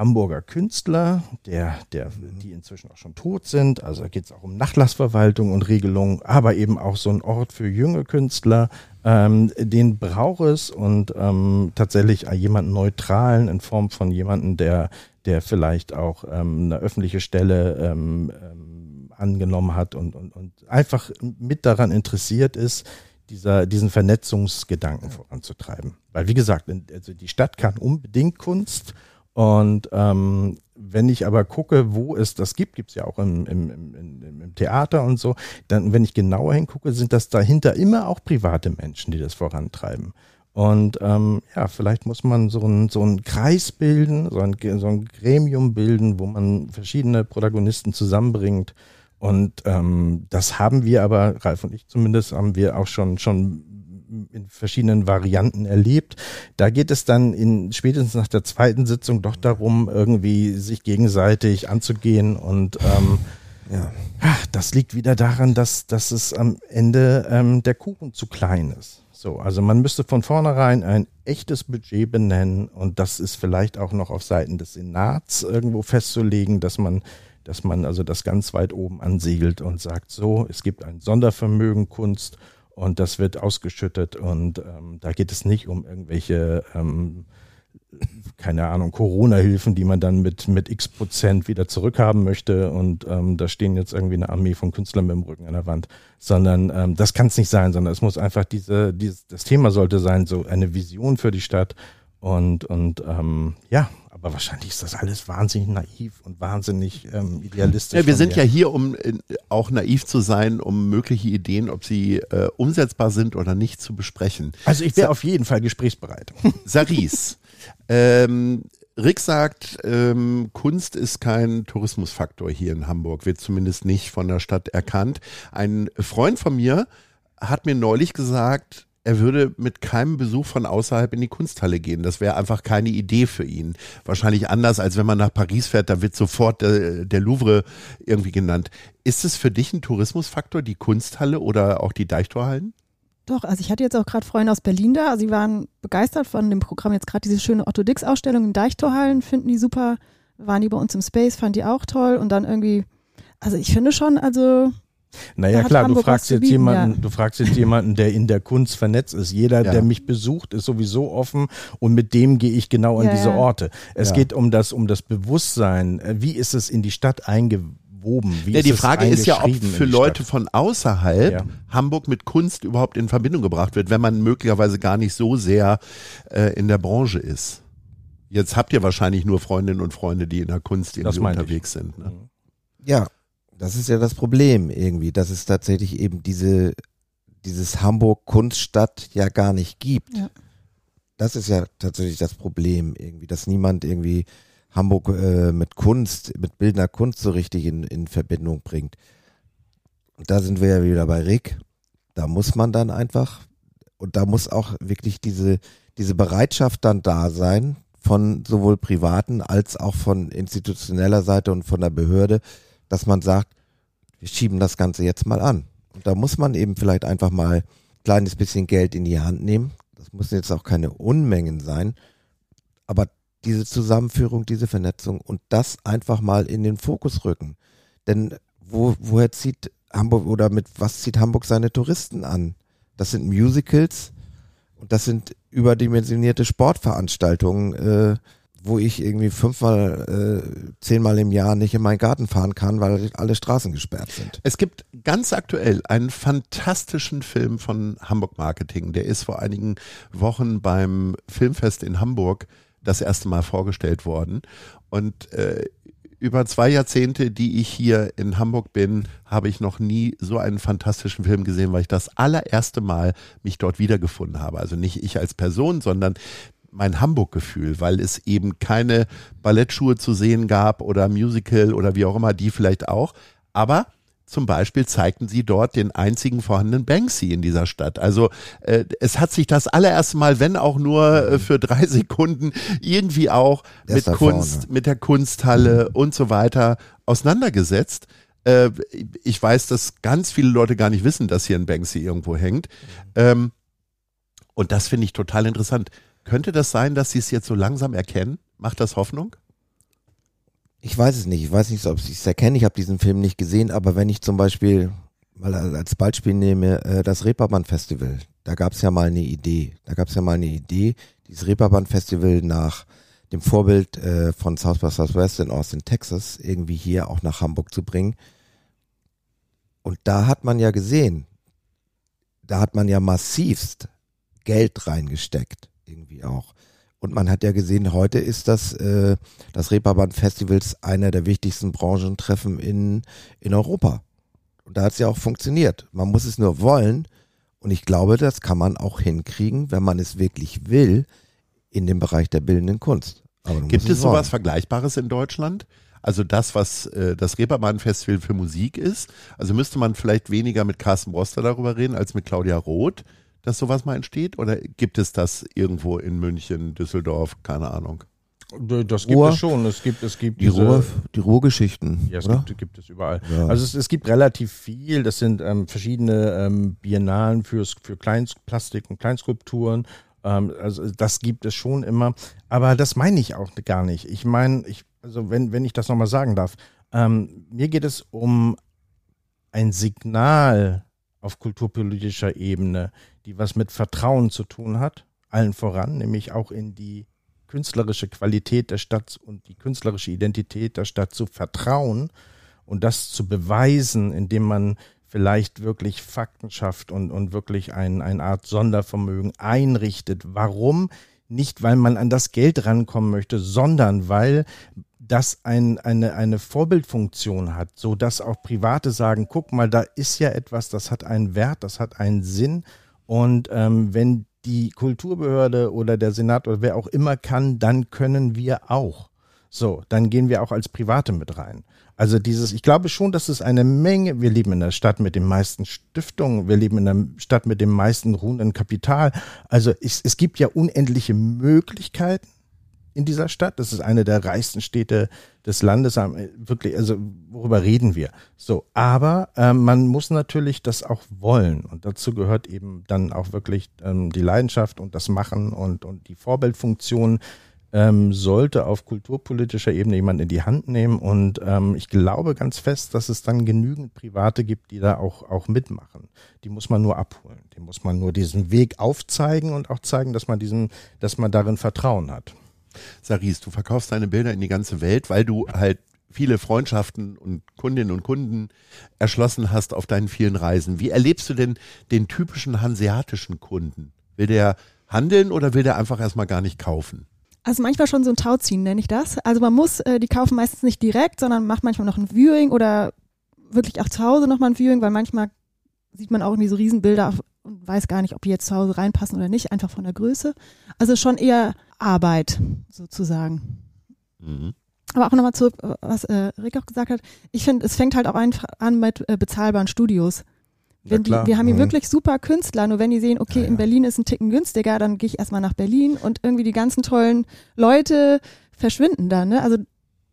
Hamburger Künstler, der, der, die inzwischen auch schon tot sind. Also geht es auch um Nachlassverwaltung und Regelung, aber eben auch so ein Ort für junge Künstler. Ähm, den braucht es und ähm, tatsächlich jemanden Neutralen in Form von jemanden, der, der vielleicht auch ähm, eine öffentliche Stelle ähm, ähm, angenommen hat und, und, und einfach mit daran interessiert ist, dieser, diesen Vernetzungsgedanken voranzutreiben. Weil wie gesagt, also die Stadt kann unbedingt Kunst und ähm, wenn ich aber gucke, wo es das gibt, gibt es ja auch im, im, im, im, Theater und so, dann, wenn ich genauer hingucke, sind das dahinter immer auch private Menschen, die das vorantreiben. Und ähm, ja, vielleicht muss man so einen so Kreis bilden, so ein, so ein Gremium bilden, wo man verschiedene Protagonisten zusammenbringt. Und ähm, das haben wir aber, Ralf und ich zumindest, haben wir auch schon, schon in verschiedenen Varianten erlebt. Da geht es dann in spätestens nach der zweiten Sitzung doch darum, irgendwie sich gegenseitig anzugehen und ähm, ja. das liegt wieder daran, dass, dass es am Ende ähm, der Kuchen zu klein ist. So, also man müsste von vornherein ein echtes Budget benennen und das ist vielleicht auch noch auf Seiten des Senats irgendwo festzulegen, dass man dass man also das ganz weit oben ansiegelt und sagt, so, es gibt ein Sondervermögen Kunst und das wird ausgeschüttet und ähm, da geht es nicht um irgendwelche, ähm, keine Ahnung, Corona-Hilfen, die man dann mit, mit x Prozent wieder zurückhaben möchte und ähm, da stehen jetzt irgendwie eine Armee von Künstlern mit dem Rücken an der Wand, sondern ähm, das kann es nicht sein, sondern es muss einfach diese, dieses, das Thema sollte sein, so eine Vision für die Stadt und, und ähm, ja, aber wahrscheinlich ist das alles wahnsinnig naiv und wahnsinnig ähm, idealistisch. Ja, wir sind ja hier, um äh, auch naiv zu sein, um mögliche Ideen, ob sie äh, umsetzbar sind oder nicht, zu besprechen. Also ich wäre auf jeden Fall gesprächsbereit. Saris, ähm, Rick sagt, ähm, Kunst ist kein Tourismusfaktor hier in Hamburg, wird zumindest nicht von der Stadt erkannt. Ein Freund von mir hat mir neulich gesagt, er würde mit keinem Besuch von außerhalb in die Kunsthalle gehen. Das wäre einfach keine Idee für ihn. Wahrscheinlich anders, als wenn man nach Paris fährt, da wird sofort der, der Louvre irgendwie genannt. Ist es für dich ein Tourismusfaktor, die Kunsthalle oder auch die Deichtorhallen? Doch, also ich hatte jetzt auch gerade Freunde aus Berlin da, also sie waren begeistert von dem Programm, jetzt gerade diese schöne Otto Dix Ausstellung in Deichtorhallen, finden die super, waren die bei uns im Space, fanden die auch toll und dann irgendwie, also ich finde schon, also naja, klar, du fragst jetzt bieten, jemanden, ja. du fragst jetzt jemanden, der in der Kunst vernetzt ist. Jeder, ja. der mich besucht, ist sowieso offen und mit dem gehe ich genau an ja, diese Orte. Es geht um das, um das Bewusstsein. Wie ist es in die Stadt eingewoben? Wie ja, die Frage ist ja, ob für Leute von außerhalb Hamburg mit Kunst überhaupt in Verbindung gebracht wird, wenn man möglicherweise gar nicht so sehr äh, in der Branche ist. Jetzt habt ihr wahrscheinlich nur Freundinnen und Freunde, die in der Kunst irgendwie unterwegs ich. sind. Ne? Ja, das ist ja das Problem irgendwie, dass es tatsächlich eben diese, dieses Hamburg Kunststadt ja gar nicht gibt. Ja. Das ist ja tatsächlich das Problem irgendwie, dass niemand irgendwie Hamburg äh, mit Kunst, mit bildender Kunst so richtig in, in Verbindung bringt. Und da sind wir ja wieder bei Rick. Da muss man dann einfach, und da muss auch wirklich diese, diese Bereitschaft dann da sein, von sowohl privaten als auch von institutioneller Seite und von der Behörde, dass man sagt, wir schieben das Ganze jetzt mal an. Und da muss man eben vielleicht einfach mal ein kleines bisschen Geld in die Hand nehmen. Das müssen jetzt auch keine Unmengen sein. Aber diese Zusammenführung, diese Vernetzung und das einfach mal in den Fokus rücken. Denn wo, woher zieht Hamburg oder mit was zieht Hamburg seine Touristen an? Das sind Musicals und das sind überdimensionierte Sportveranstaltungen, äh, wo ich irgendwie fünfmal, äh, zehnmal im Jahr nicht in meinen Garten fahren kann, weil alle Straßen gesperrt sind. Es gibt ganz aktuell einen fantastischen Film von Hamburg Marketing. Der ist vor einigen Wochen beim Filmfest in Hamburg das erste Mal vorgestellt worden. Und äh, über zwei Jahrzehnte, die ich hier in Hamburg bin, habe ich noch nie so einen fantastischen Film gesehen, weil ich das allererste Mal mich dort wiedergefunden habe. Also nicht ich als Person, sondern mein Hamburg-Gefühl, weil es eben keine Ballettschuhe zu sehen gab oder Musical oder wie auch immer, die vielleicht auch. Aber zum Beispiel zeigten sie dort den einzigen vorhandenen Banksy in dieser Stadt. Also äh, es hat sich das allererste Mal, wenn auch nur äh, für drei Sekunden, irgendwie auch mit Kunst, vorne. mit der Kunsthalle mhm. und so weiter auseinandergesetzt. Äh, ich weiß, dass ganz viele Leute gar nicht wissen, dass hier ein Banksy irgendwo hängt. Mhm. Ähm, und das finde ich total interessant. Könnte das sein, dass Sie es jetzt so langsam erkennen? Macht das Hoffnung? Ich weiß es nicht. Ich weiß nicht, ob ich es erkenne. Ich habe diesen Film nicht gesehen, aber wenn ich zum Beispiel mal als Beispiel nehme, äh, das Reeperbahn Festival, da gab es ja mal eine Idee. Da gab es ja mal eine Idee, dieses Reeperbahn Festival nach dem Vorbild äh, von South by Southwest in Austin, Texas, irgendwie hier auch nach Hamburg zu bringen. Und da hat man ja gesehen, da hat man ja massivst Geld reingesteckt, irgendwie auch. Und man hat ja gesehen, heute ist das, äh, das Reeperbahn Festivals einer der wichtigsten Branchentreffen in, in Europa. Und da hat es ja auch funktioniert. Man muss es nur wollen. Und ich glaube, das kann man auch hinkriegen, wenn man es wirklich will, in dem Bereich der bildenden Kunst. Gibt es sowas Vergleichbares in Deutschland? Also das, was äh, das Reeperbahn-Festival für Musik ist. Also müsste man vielleicht weniger mit Carsten Broster darüber reden als mit Claudia Roth, dass sowas mal entsteht? Oder gibt es das irgendwo in München, Düsseldorf, keine Ahnung? Das gibt Ruhr, es schon. Es gibt, es gibt die, diese, Ruhr, die Ruhrgeschichten. Ja, es gibt, gibt, es überall. Ja. Also es, es, gibt relativ viel. Das sind ähm, verschiedene ähm, Biennalen fürs, für Kleinplastik und Kleinskulpturen. Ähm, also das gibt es schon immer. Aber das meine ich auch gar nicht. Ich meine, ich, also wenn, wenn ich das nochmal sagen darf, ähm, mir geht es um ein Signal auf kulturpolitischer Ebene, die was mit Vertrauen zu tun hat, allen voran, nämlich auch in die künstlerische Qualität der Stadt und die künstlerische Identität der Stadt zu vertrauen und das zu beweisen, indem man vielleicht wirklich Fakten schafft und, und wirklich ein, eine Art Sondervermögen einrichtet. Warum? Nicht, weil man an das Geld rankommen möchte, sondern weil das ein, eine, eine Vorbildfunktion hat, so dass auch Private sagen, guck mal, da ist ja etwas, das hat einen Wert, das hat einen Sinn. Und ähm, wenn die Kulturbehörde oder der Senat oder wer auch immer kann, dann können wir auch. So, dann gehen wir auch als Private mit rein. Also dieses, ich glaube schon, dass es eine Menge, wir leben in der Stadt mit den meisten Stiftungen, wir leben in der Stadt mit dem meisten ruhenden Kapital. Also es, es gibt ja unendliche Möglichkeiten in dieser Stadt. Das ist eine der reichsten Städte des Landes. Wirklich, also worüber reden wir? So, aber äh, man muss natürlich das auch wollen. Und dazu gehört eben dann auch wirklich ähm, die Leidenschaft und das Machen und, und die Vorbildfunktion ähm, sollte auf kulturpolitischer Ebene jemand in die Hand nehmen. Und ähm, ich glaube ganz fest, dass es dann genügend Private gibt, die da auch, auch mitmachen. Die muss man nur abholen. Die muss man nur diesen Weg aufzeigen und auch zeigen, dass man diesen, dass man darin Vertrauen hat. Saris, du verkaufst deine Bilder in die ganze Welt, weil du halt viele Freundschaften und Kundinnen und Kunden erschlossen hast auf deinen vielen Reisen. Wie erlebst du denn den typischen hanseatischen Kunden? Will der handeln oder will der einfach erstmal gar nicht kaufen? Also manchmal schon so ein Tauziehen, nenne ich das. Also man muss, äh, die kaufen meistens nicht direkt, sondern macht manchmal noch ein Viewing oder wirklich auch zu Hause nochmal ein Viewing, weil manchmal sieht man auch irgendwie so Riesenbilder und weiß gar nicht, ob die jetzt zu Hause reinpassen oder nicht, einfach von der Größe. Also schon eher Arbeit sozusagen. Mhm. Aber auch nochmal zurück, was äh, Rick auch gesagt hat. Ich finde, es fängt halt auch einfach an mit äh, bezahlbaren Studios. Wenn die, wir haben hier mhm. wirklich super Künstler, nur wenn die sehen, okay, ja, ja. in Berlin ist ein Ticken günstiger, dann gehe ich erstmal nach Berlin und irgendwie die ganzen tollen Leute verschwinden dann. Ne? Also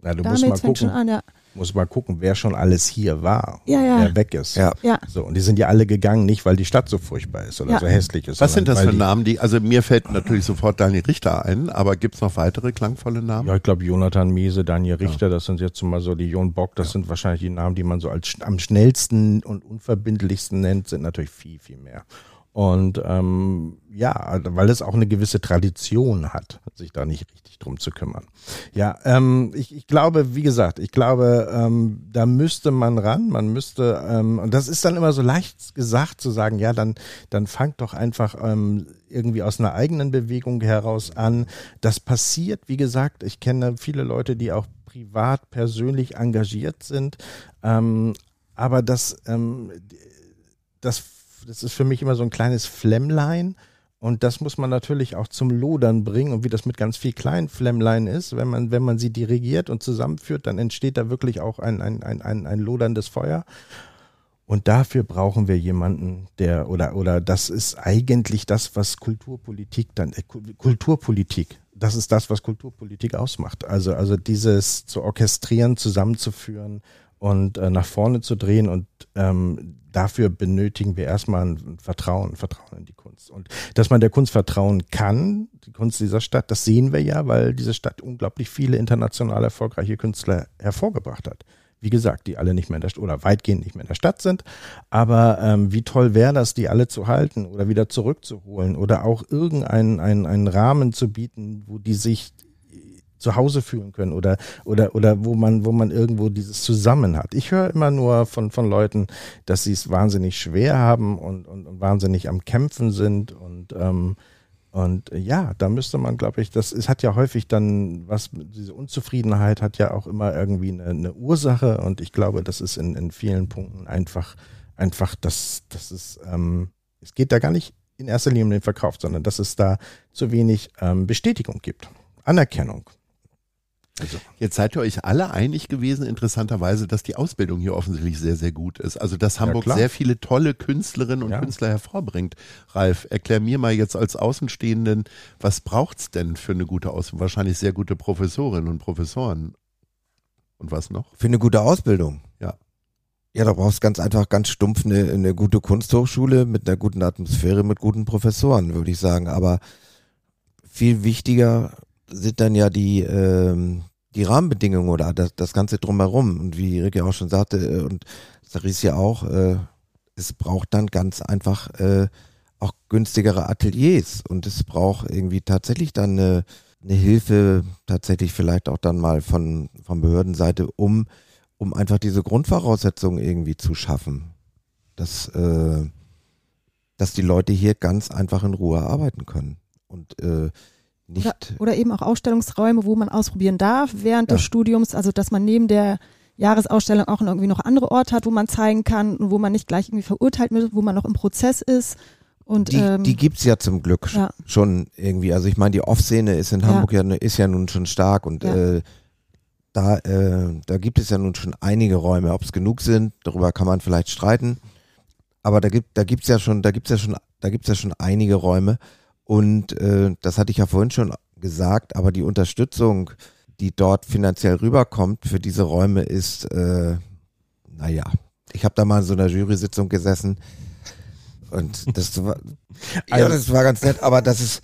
ja, du musst mal gucken. An, ja muss mal gucken, wer schon alles hier war, ja, ja. wer weg ist. Ja. ja. So, und die sind ja alle gegangen, nicht weil die Stadt so furchtbar ist oder ja. so hässlich ist. Was sind das für Namen, die, also mir fällt natürlich sofort Daniel Richter ein, aber gibt's noch weitere klangvolle Namen? Ja, ich glaube Jonathan Miese, Daniel Richter, ja. das sind jetzt mal so die Jon Bock, das sind wahrscheinlich die Namen, die man so als am schnellsten und unverbindlichsten nennt, sind natürlich viel, viel mehr. Und ähm, ja, weil es auch eine gewisse Tradition hat, sich da nicht richtig drum zu kümmern. Ja, ähm, ich, ich glaube, wie gesagt, ich glaube, ähm, da müsste man ran, man müsste, ähm, und das ist dann immer so leicht gesagt zu sagen, ja, dann, dann fangt doch einfach ähm, irgendwie aus einer eigenen Bewegung heraus an. Das passiert, wie gesagt, ich kenne viele Leute, die auch privat, persönlich engagiert sind, ähm, aber das, ähm, das das ist für mich immer so ein kleines Flemmlein. Und das muss man natürlich auch zum Lodern bringen. Und wie das mit ganz viel kleinen Flemmlein ist, wenn man, wenn man sie dirigiert und zusammenführt, dann entsteht da wirklich auch ein, ein, ein, ein, ein loderndes Feuer. Und dafür brauchen wir jemanden, der, oder, oder das ist eigentlich das, was Kulturpolitik dann, äh, Kulturpolitik, das ist das, was Kulturpolitik ausmacht. Also, also dieses zu orchestrieren, zusammenzuführen und äh, nach vorne zu drehen und ähm, dafür benötigen wir erstmal ein Vertrauen, Vertrauen in die Kunst. Und dass man der Kunst vertrauen kann, die Kunst dieser Stadt. Das sehen wir ja, weil diese Stadt unglaublich viele international erfolgreiche Künstler hervorgebracht hat. Wie gesagt, die alle nicht mehr in der Stadt oder weitgehend nicht mehr in der Stadt sind. Aber ähm, wie toll wäre das, die alle zu halten oder wieder zurückzuholen oder auch irgendeinen einen, einen Rahmen zu bieten, wo die sich zu Hause fühlen können oder oder oder wo man wo man irgendwo dieses zusammen hat. Ich höre immer nur von von Leuten, dass sie es wahnsinnig schwer haben und, und, und wahnsinnig am Kämpfen sind und ähm, und ja, da müsste man, glaube ich, das es hat ja häufig dann was, diese Unzufriedenheit hat ja auch immer irgendwie eine, eine Ursache und ich glaube, das ist in, in vielen Punkten einfach, einfach, dass das ist, ähm, es geht da gar nicht in erster Linie um den Verkauf, sondern dass es da zu wenig ähm, Bestätigung gibt, Anerkennung. Also. Jetzt seid ihr euch alle einig gewesen, interessanterweise, dass die Ausbildung hier offensichtlich sehr, sehr gut ist. Also, dass Hamburg ja, sehr viele tolle Künstlerinnen und ja. Künstler hervorbringt. Ralf, erklär mir mal jetzt als Außenstehenden, was braucht's denn für eine gute Ausbildung? Wahrscheinlich sehr gute Professorinnen und Professoren. Und was noch? Für eine gute Ausbildung. Ja. Ja, da brauchst ganz einfach ganz stumpf eine, eine gute Kunsthochschule mit einer guten Atmosphäre, mit guten Professoren, würde ich sagen. Aber viel wichtiger sind dann ja die, ähm, die Rahmenbedingungen oder das, das Ganze drumherum. Und wie Ricky auch schon sagte, äh, und Saris ja auch, äh, es braucht dann ganz einfach äh, auch günstigere Ateliers und es braucht irgendwie tatsächlich dann eine, eine Hilfe, tatsächlich vielleicht auch dann mal von, von Behördenseite, um, um einfach diese Grundvoraussetzungen irgendwie zu schaffen. Dass, äh, dass die Leute hier ganz einfach in Ruhe arbeiten können. Und äh, nicht. Oder, oder, eben auch Ausstellungsräume, wo man ausprobieren darf während ja. des Studiums, also dass man neben der Jahresausstellung auch irgendwie noch andere Orte hat, wo man zeigen kann und wo man nicht gleich irgendwie verurteilt wird, wo man noch im Prozess ist. Und, die, ähm, die gibt's ja zum Glück ja. schon irgendwie. Also ich meine, die Off-Szene ist in Hamburg ja. ja, ist ja nun schon stark und äh, da, äh, da gibt es ja nun schon einige Räume. Ob es genug sind, darüber kann man vielleicht streiten. Aber da gibt, da gibt's ja schon, da gibt's ja schon, da gibt's ja schon einige Räume. Und äh, das hatte ich ja vorhin schon gesagt, aber die Unterstützung, die dort finanziell rüberkommt für diese Räume, ist, äh, naja, ich habe da mal in so einer Jury-Sitzung gesessen und das war, also, ja, das war ganz nett, aber das ist,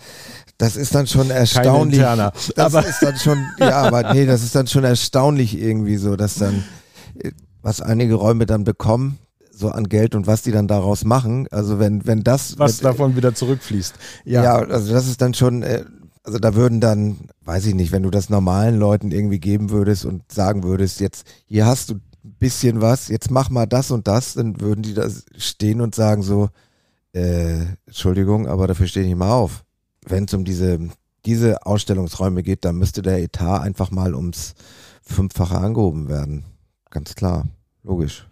das ist dann schon erstaunlich. Das aber ist dann schon, ja, aber nee, das ist dann schon erstaunlich irgendwie so, dass dann, äh, was einige Räume dann bekommen, so an Geld und was die dann daraus machen. Also wenn, wenn das. Was mit, davon wieder zurückfließt. Ja. ja, also das ist dann schon, äh, also da würden dann, weiß ich nicht, wenn du das normalen Leuten irgendwie geben würdest und sagen würdest, jetzt, hier hast du ein bisschen was, jetzt mach mal das und das, dann würden die da stehen und sagen so, äh, Entschuldigung, aber dafür stehe ich nicht mal auf. Wenn es um diese, diese Ausstellungsräume geht, dann müsste der Etat einfach mal ums Fünffache angehoben werden. Ganz klar. Logisch.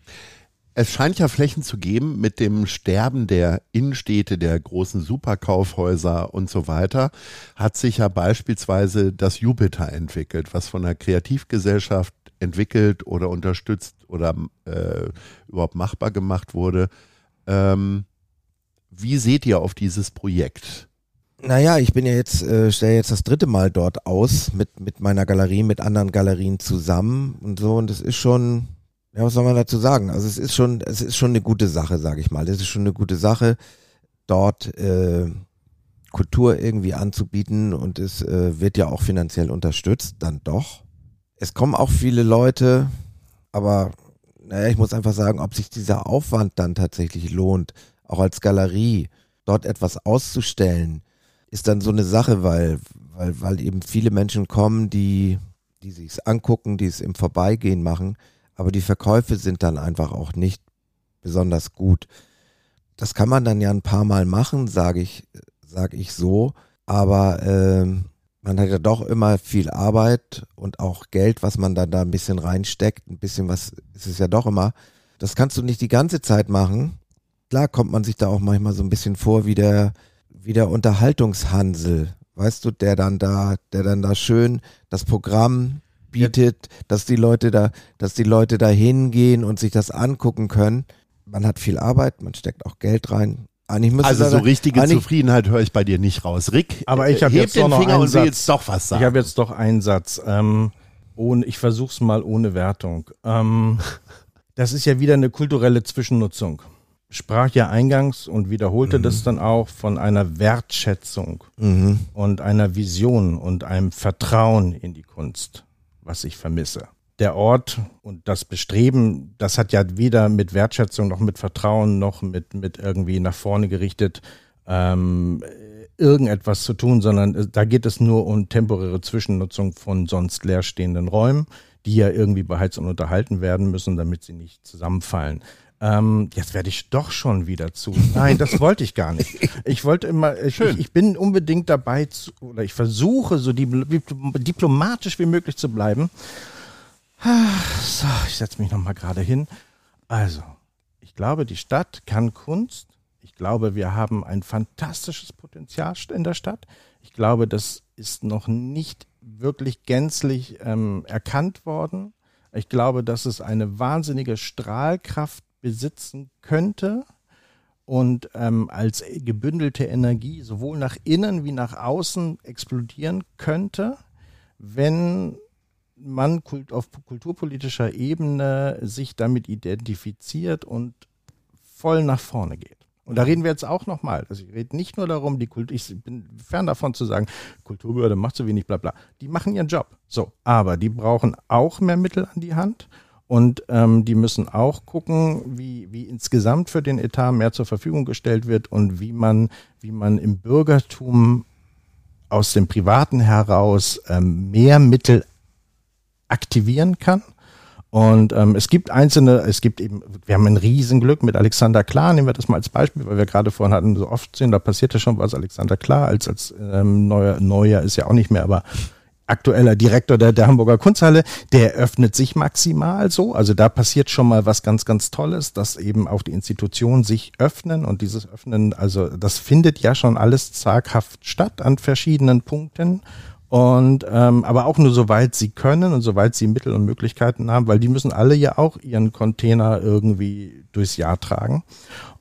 Es scheint ja Flächen zu geben mit dem Sterben der Innenstädte, der großen Superkaufhäuser und so weiter, hat sich ja beispielsweise das Jupiter entwickelt, was von der Kreativgesellschaft entwickelt oder unterstützt oder äh, überhaupt machbar gemacht wurde. Ähm, wie seht ihr auf dieses Projekt? Naja, ich bin ja jetzt, äh, stelle jetzt das dritte Mal dort aus mit, mit meiner Galerie, mit anderen Galerien zusammen und so und es ist schon, ja, was soll man dazu sagen? Also es ist schon, es ist schon eine gute Sache, sage ich mal. Es ist schon eine gute Sache, dort äh, Kultur irgendwie anzubieten und es äh, wird ja auch finanziell unterstützt, dann doch. Es kommen auch viele Leute, aber naja, ich muss einfach sagen, ob sich dieser Aufwand dann tatsächlich lohnt, auch als Galerie dort etwas auszustellen, ist dann so eine Sache, weil, weil, weil eben viele Menschen kommen, die, die sich's angucken, die es im Vorbeigehen machen aber die Verkäufe sind dann einfach auch nicht besonders gut. Das kann man dann ja ein paar Mal machen, sage ich, sag ich so, aber äh, man hat ja doch immer viel Arbeit und auch Geld, was man dann da ein bisschen reinsteckt, ein bisschen was ist es ja doch immer. Das kannst du nicht die ganze Zeit machen. Klar kommt man sich da auch manchmal so ein bisschen vor wie der, wie der Unterhaltungshansel, weißt du, der dann da, der dann da schön das Programm bietet, dass die Leute da, dass die Leute da hingehen und sich das angucken können. Man hat viel Arbeit, man steckt auch Geld rein. Eigentlich also so richtige Zufriedenheit höre ich bei dir nicht raus. Rick, aber ich habe jetzt den noch Finger einen und Satz. will jetzt doch was sagen. Ich habe jetzt doch einen Satz. Ähm, ohne, ich versuch's mal ohne Wertung. Ähm, das ist ja wieder eine kulturelle Zwischennutzung. sprach ja eingangs und wiederholte mhm. das dann auch von einer Wertschätzung mhm. und einer Vision und einem Vertrauen in die Kunst, was ich vermisse. Der Ort und das Bestreben, das hat ja weder mit Wertschätzung noch mit Vertrauen noch mit, mit irgendwie nach vorne gerichtet ähm, irgendetwas zu tun, sondern äh, da geht es nur um temporäre Zwischennutzung von sonst leerstehenden Räumen, die ja irgendwie beheizt und unterhalten werden müssen, damit sie nicht zusammenfallen. Ähm, jetzt werde ich doch schon wieder zu. Nein, das wollte ich gar nicht. Ich wollte immer, ich, ich, ich bin unbedingt dabei zu, oder ich versuche so diplomatisch wie möglich zu bleiben. So, ich setze mich nochmal gerade hin. Also, ich glaube, die Stadt kann Kunst. Ich glaube, wir haben ein fantastisches Potenzial in der Stadt. Ich glaube, das ist noch nicht wirklich gänzlich ähm, erkannt worden. Ich glaube, dass es eine wahnsinnige Strahlkraft besitzen könnte und ähm, als gebündelte Energie sowohl nach innen wie nach außen explodieren könnte, wenn man auf kulturpolitischer Ebene sich damit identifiziert und voll nach vorne geht. Und da reden wir jetzt auch nochmal. Also ich rede nicht nur darum, die Kultur, ich bin fern davon zu sagen, Kulturbehörde macht so wenig, bla bla. Die machen ihren Job. So, aber die brauchen auch mehr Mittel an die Hand und ähm, die müssen auch gucken, wie, wie insgesamt für den Etat mehr zur Verfügung gestellt wird und wie man, wie man im Bürgertum aus dem Privaten heraus ähm, mehr Mittel aktivieren kann. Und ähm, es gibt einzelne, es gibt eben, wir haben ein Riesenglück mit Alexander Klar, nehmen wir das mal als Beispiel, weil wir gerade vorhin hatten, so oft sehen, da passierte schon was, Alexander Klar als, als ähm, neuer, neuer ist ja auch nicht mehr, aber aktueller Direktor der, der Hamburger Kunsthalle, der öffnet sich maximal so. Also da passiert schon mal was ganz, ganz Tolles, dass eben auch die Institutionen sich öffnen und dieses Öffnen, also das findet ja schon alles zaghaft statt an verschiedenen Punkten. Und ähm, aber auch nur soweit sie können und soweit sie Mittel und Möglichkeiten haben, weil die müssen alle ja auch ihren Container irgendwie durchs Jahr tragen.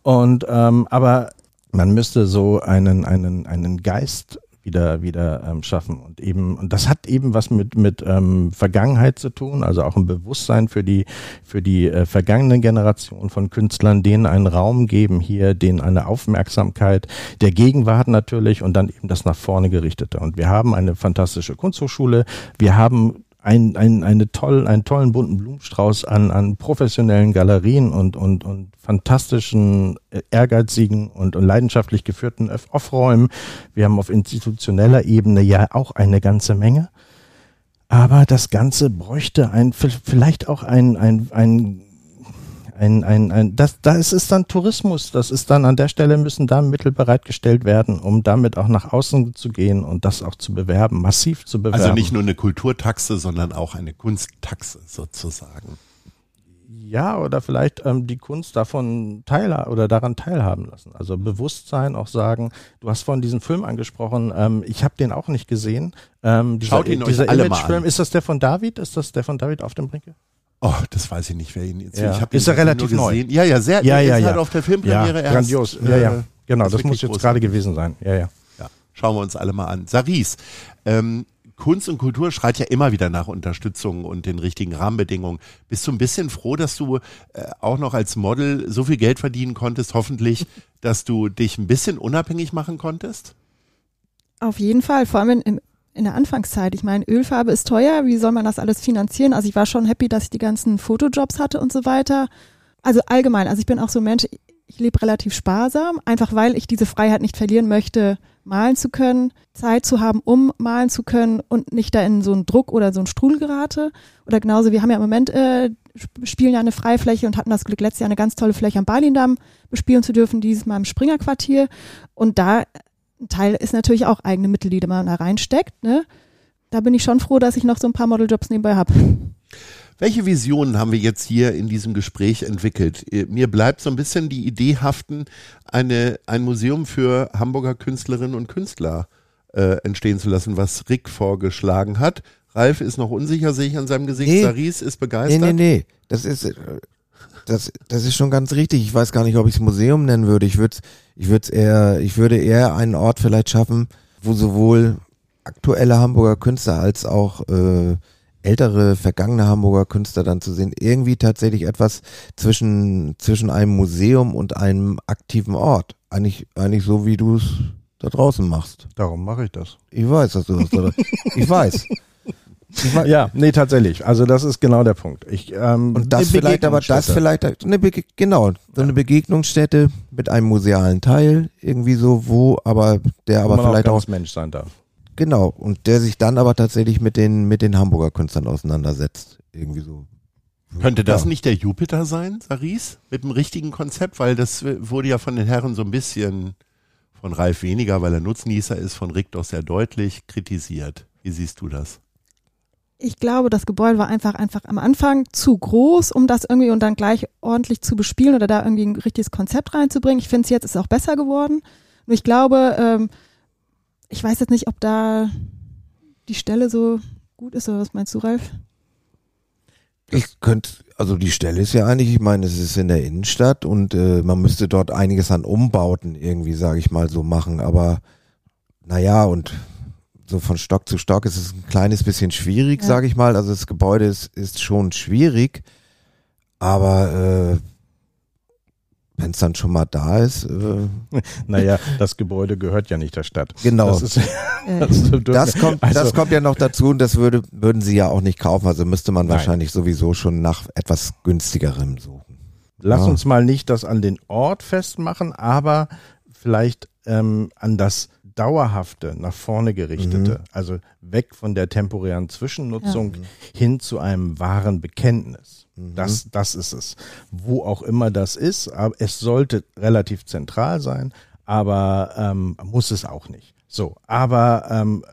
Und ähm, aber man müsste so einen einen einen Geist wieder wieder ähm, schaffen. Und eben und das hat eben was mit mit ähm, Vergangenheit zu tun also auch ein Bewusstsein für die für die äh, vergangenen Generationen von Künstlern denen einen Raum geben hier denen eine Aufmerksamkeit der Gegenwart natürlich und dann eben das nach vorne gerichtete. Und wir haben eine fantastische Kunsthochschule. Wir haben ein, ein, eine toll, einen tollen bunten Blumenstrauß an, an professionellen Galerien und, und, und fantastischen, äh, ehrgeizigen und, und leidenschaftlich geführten Offräumen. Wir haben auf institutioneller Ebene ja auch eine ganze Menge. Aber das Ganze bräuchte ein, vielleicht auch ein, ein, ein ein, ein, ein, das, da ist es dann Tourismus. Das ist dann an der Stelle müssen da Mittel bereitgestellt werden, um damit auch nach außen zu gehen und das auch zu bewerben, massiv zu bewerben. Also nicht nur eine Kulturtaxe, sondern auch eine Kunsttaxe sozusagen. Ja, oder vielleicht ähm, die Kunst davon teil oder daran teilhaben lassen. Also Bewusstsein auch sagen, du hast vorhin diesen Film angesprochen, ähm, ich habe den auch nicht gesehen. Ähm, dieser, Schaut ihn dieser euch alle mal an. Ist das der von David? Ist das der von David auf dem Brinke? Oh, das weiß ich nicht, wer ihn jetzt. Ja. Ich ist er relativ neu? Ja, ja, sehr. Ja, ja, ja. Halt auf der Filmpremiere ja, Grandios. Ja, ja. Äh, genau, das, das muss jetzt gerade gewesen sein. Ja, ja. Ja, schauen wir uns alle mal an. Saris, ähm, Kunst und Kultur schreit ja immer wieder nach Unterstützung und den richtigen Rahmenbedingungen. Bist du ein bisschen froh, dass du äh, auch noch als Model so viel Geld verdienen konntest, hoffentlich, dass du dich ein bisschen unabhängig machen konntest? Auf jeden Fall, vor allem im, in der Anfangszeit. Ich meine, Ölfarbe ist teuer, wie soll man das alles finanzieren? Also ich war schon happy, dass ich die ganzen Fotojobs hatte und so weiter. Also allgemein, also ich bin auch so ein Mensch, ich lebe relativ sparsam, einfach weil ich diese Freiheit nicht verlieren möchte, malen zu können, Zeit zu haben, um malen zu können und nicht da in so einen Druck oder so einen Strudel gerate. Oder genauso, wir haben ja im Moment, äh, spielen ja eine Freifläche und hatten das Glück, letztes Jahr eine ganz tolle Fläche am Balindamm bespielen zu dürfen, dieses Mal im Springerquartier. Und da ein Teil ist natürlich auch eigene Mittel, die man da reinsteckt. Ne? Da bin ich schon froh, dass ich noch so ein paar Modeljobs nebenbei habe. Welche Visionen haben wir jetzt hier in diesem Gespräch entwickelt? Mir bleibt so ein bisschen die Idee haften, eine, ein Museum für Hamburger Künstlerinnen und Künstler äh, entstehen zu lassen, was Rick vorgeschlagen hat. Ralf ist noch unsicher, sehe ich an seinem Gesicht. Nee, Saris ist begeistert. Nee, nee, nee. Das ist, äh, das, das ist schon ganz richtig. Ich weiß gar nicht, ob ich es Museum nennen würde. Ich würde ich würde eher, ich würde eher einen Ort vielleicht schaffen, wo sowohl aktuelle Hamburger Künstler als auch äh, ältere, vergangene Hamburger Künstler dann zu sehen, irgendwie tatsächlich etwas zwischen, zwischen einem Museum und einem aktiven Ort. Eigentlich, eigentlich so, wie du es da draußen machst. Darum mache ich das. Ich weiß, dass du das da, ich weiß. Ja, nee, tatsächlich. Also das ist genau der Punkt. Ich, ähm, und das vielleicht, aber das vielleicht, eine Bege genau, so eine Begegnungsstätte mit einem musealen Teil, irgendwie so, wo, aber der aber vielleicht auch, auch Mensch sein darf. Genau, und der sich dann aber tatsächlich mit den, mit den Hamburger Künstlern auseinandersetzt. Irgendwie so. Könnte das ja. nicht der Jupiter sein, Saris? Mit dem richtigen Konzept? Weil das wurde ja von den Herren so ein bisschen, von Ralf weniger, weil er Nutznießer ist, von Rick doch sehr deutlich kritisiert. Wie siehst du das? Ich glaube, das Gebäude war einfach, einfach am Anfang zu groß, um das irgendwie und dann gleich ordentlich zu bespielen oder da irgendwie ein richtiges Konzept reinzubringen. Ich finde es jetzt ist auch besser geworden. Und ich glaube, ähm, ich weiß jetzt nicht, ob da die Stelle so gut ist, oder was meinst du, Ralf? Ich könnte, also die Stelle ist ja eigentlich, ich meine, es ist in der Innenstadt und äh, man müsste dort einiges an Umbauten irgendwie, sage ich mal, so machen. Aber naja, und so von Stock zu Stock ist es ein kleines bisschen schwierig, ja. sage ich mal. Also das Gebäude ist, ist schon schwierig, aber äh, wenn es dann schon mal da ist. Äh naja, das Gebäude gehört ja nicht der Stadt. Genau. Das, ist, das, das kommt, also, das kommt ja noch dazu und das würde, würden sie ja auch nicht kaufen. Also müsste man nein. wahrscheinlich sowieso schon nach etwas günstigerem suchen. Lass ja. uns mal nicht das an den Ort festmachen, aber vielleicht ähm, an das dauerhafte, nach vorne gerichtete, mhm. also weg von der temporären Zwischennutzung ja. hin zu einem wahren Bekenntnis. Mhm. Das, das ist es. Wo auch immer das ist, aber es sollte relativ zentral sein, aber ähm, muss es auch nicht. So, aber ähm,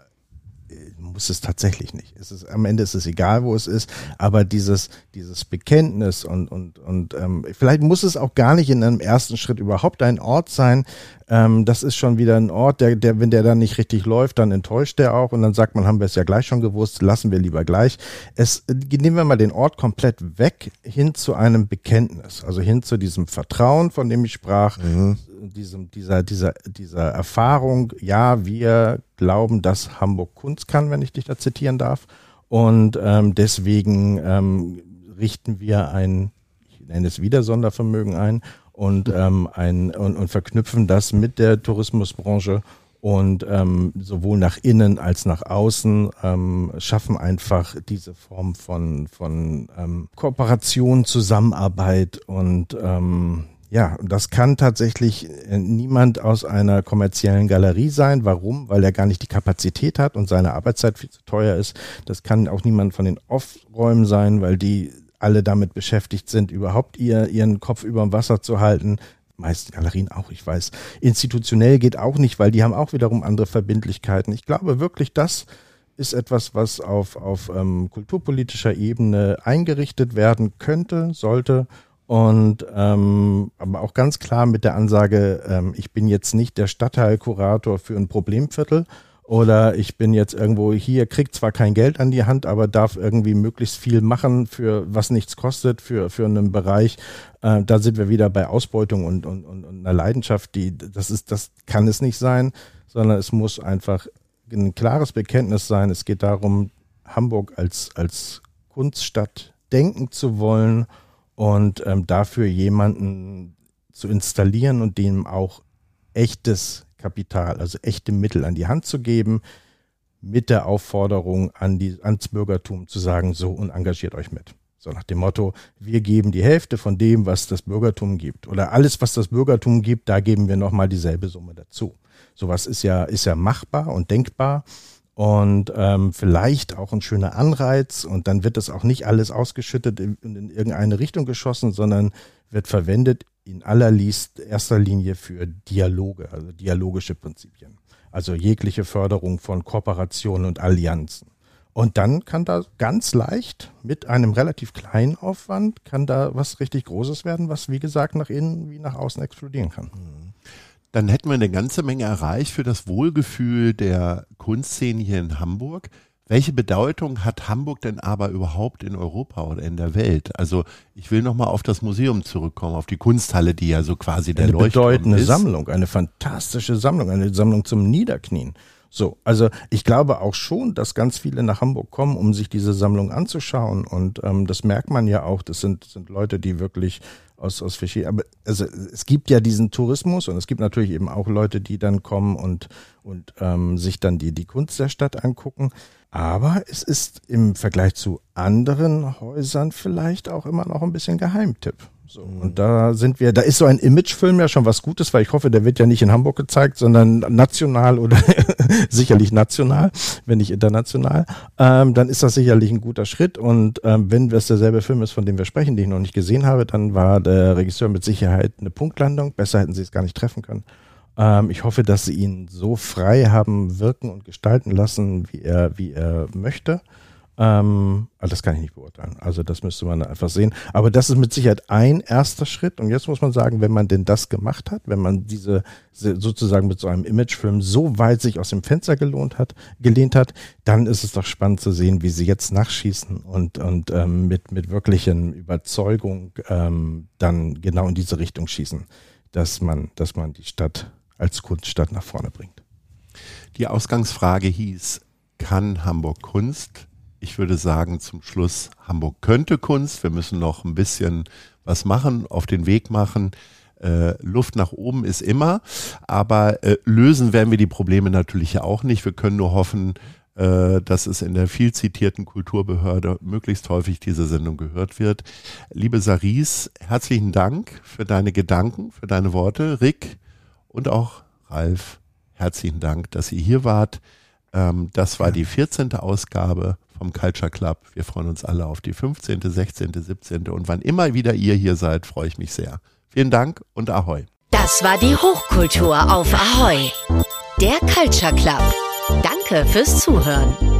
muss es tatsächlich nicht. Es ist, am Ende ist es egal, wo es ist, aber dieses, dieses Bekenntnis und, und, und ähm, vielleicht muss es auch gar nicht in einem ersten Schritt überhaupt ein Ort sein. Ähm, das ist schon wieder ein Ort, der, der, wenn der dann nicht richtig läuft, dann enttäuscht der auch und dann sagt man, haben wir es ja gleich schon gewusst, lassen wir lieber gleich. Es, nehmen wir mal den Ort komplett weg hin zu einem Bekenntnis, also hin zu diesem Vertrauen, von dem ich sprach, mhm diesem, dieser, dieser, dieser Erfahrung, ja, wir glauben, dass Hamburg Kunst kann, wenn ich dich da zitieren darf. Und ähm, deswegen ähm, richten wir ein, ich nenne es wieder Sondervermögen ein und, ähm, ein, und, und verknüpfen das mit der Tourismusbranche und ähm, sowohl nach innen als nach außen ähm, schaffen einfach diese Form von, von ähm, Kooperation, Zusammenarbeit und ähm, ja, das kann tatsächlich äh, niemand aus einer kommerziellen Galerie sein. Warum? Weil er gar nicht die Kapazität hat und seine Arbeitszeit viel zu teuer ist. Das kann auch niemand von den Off-Räumen sein, weil die alle damit beschäftigt sind, überhaupt ihr, ihren Kopf über dem Wasser zu halten. Meisten Galerien auch, ich weiß. Institutionell geht auch nicht, weil die haben auch wiederum andere Verbindlichkeiten. Ich glaube wirklich, das ist etwas, was auf, auf ähm, kulturpolitischer Ebene eingerichtet werden könnte, sollte und ähm, aber auch ganz klar mit der Ansage, ähm, ich bin jetzt nicht der Stadtteilkurator für ein Problemviertel oder ich bin jetzt irgendwo hier, kriegt zwar kein Geld an die Hand, aber darf irgendwie möglichst viel machen für was nichts kostet, für, für einen Bereich. Äh, da sind wir wieder bei Ausbeutung und, und, und, und einer Leidenschaft, die das ist, das kann es nicht sein, sondern es muss einfach ein klares Bekenntnis sein. Es geht darum, Hamburg als, als Kunststadt denken zu wollen und ähm, dafür jemanden zu installieren und dem auch echtes Kapital, also echte Mittel an die Hand zu geben, mit der Aufforderung an die, ans Bürgertum zu sagen, so und engagiert euch mit. So nach dem Motto, wir geben die Hälfte von dem, was das Bürgertum gibt. Oder alles, was das Bürgertum gibt, da geben wir nochmal dieselbe Summe dazu. Sowas ist ja, ist ja machbar und denkbar und ähm, vielleicht auch ein schöner Anreiz und dann wird das auch nicht alles ausgeschüttet in, in irgendeine Richtung geschossen, sondern wird verwendet in allerliest erster Linie für Dialoge, also dialogische Prinzipien. Also jegliche Förderung von Kooperationen und Allianzen. Und dann kann da ganz leicht mit einem relativ kleinen Aufwand kann da was richtig Großes werden, was wie gesagt nach innen wie nach außen explodieren kann. Mhm dann hätten wir eine ganze Menge erreicht für das Wohlgefühl der Kunstszene hier in Hamburg. Welche Bedeutung hat Hamburg denn aber überhaupt in Europa oder in der Welt? Also ich will nochmal auf das Museum zurückkommen, auf die Kunsthalle, die ja so quasi der eine Leuchtturm bedeutende ist. Sammlung, eine fantastische Sammlung, eine Sammlung zum Niederknien. So, also ich glaube auch schon, dass ganz viele nach Hamburg kommen, um sich diese Sammlung anzuschauen. Und ähm, das merkt man ja auch. Das sind, sind Leute, die wirklich aus, aus verschiedenen, aber also es gibt ja diesen Tourismus und es gibt natürlich eben auch Leute, die dann kommen und, und ähm, sich dann die, die Kunst der Stadt angucken. Aber es ist im Vergleich zu anderen Häusern vielleicht auch immer noch ein bisschen Geheimtipp. So, mhm. und da sind wir, da ist so ein Imagefilm ja schon was Gutes, weil ich hoffe, der wird ja nicht in Hamburg gezeigt, sondern national oder sicherlich national, wenn nicht international. Ähm, dann ist das sicherlich ein guter Schritt. Und ähm, wenn das derselbe Film ist, von dem wir sprechen, den ich noch nicht gesehen habe, dann war der Regisseur mit Sicherheit eine Punktlandung. Besser hätten sie es gar nicht treffen können. Ähm, ich hoffe, dass sie ihn so frei haben wirken und gestalten lassen, wie er, wie er möchte. Ähm, also das kann ich nicht beurteilen. Also das müsste man einfach sehen. Aber das ist mit Sicherheit ein erster Schritt. Und jetzt muss man sagen, wenn man denn das gemacht hat, wenn man diese sozusagen mit so einem Imagefilm so weit sich aus dem Fenster gelohnt hat, gelehnt hat, dann ist es doch spannend zu sehen, wie sie jetzt nachschießen und, und ähm, mit, mit wirklichen Überzeugung ähm, dann genau in diese Richtung schießen, dass man, dass man die Stadt als Kunststadt nach vorne bringt. Die Ausgangsfrage hieß, kann Hamburg Kunst? ich würde sagen, zum Schluss, Hamburg könnte Kunst. Wir müssen noch ein bisschen was machen, auf den Weg machen. Äh, Luft nach oben ist immer, aber äh, lösen werden wir die Probleme natürlich auch nicht. Wir können nur hoffen, äh, dass es in der viel zitierten Kulturbehörde möglichst häufig diese Sendung gehört wird. Liebe Saris, herzlichen Dank für deine Gedanken, für deine Worte. Rick und auch Ralf, herzlichen Dank, dass ihr hier wart. Ähm, das war die 14. Ausgabe vom Culture Club. Wir freuen uns alle auf die 15., 16., 17. und wann immer wieder ihr hier seid, freue ich mich sehr. Vielen Dank und Ahoi. Das war die Hochkultur auf Ahoi. Der Culture Club. Danke fürs Zuhören.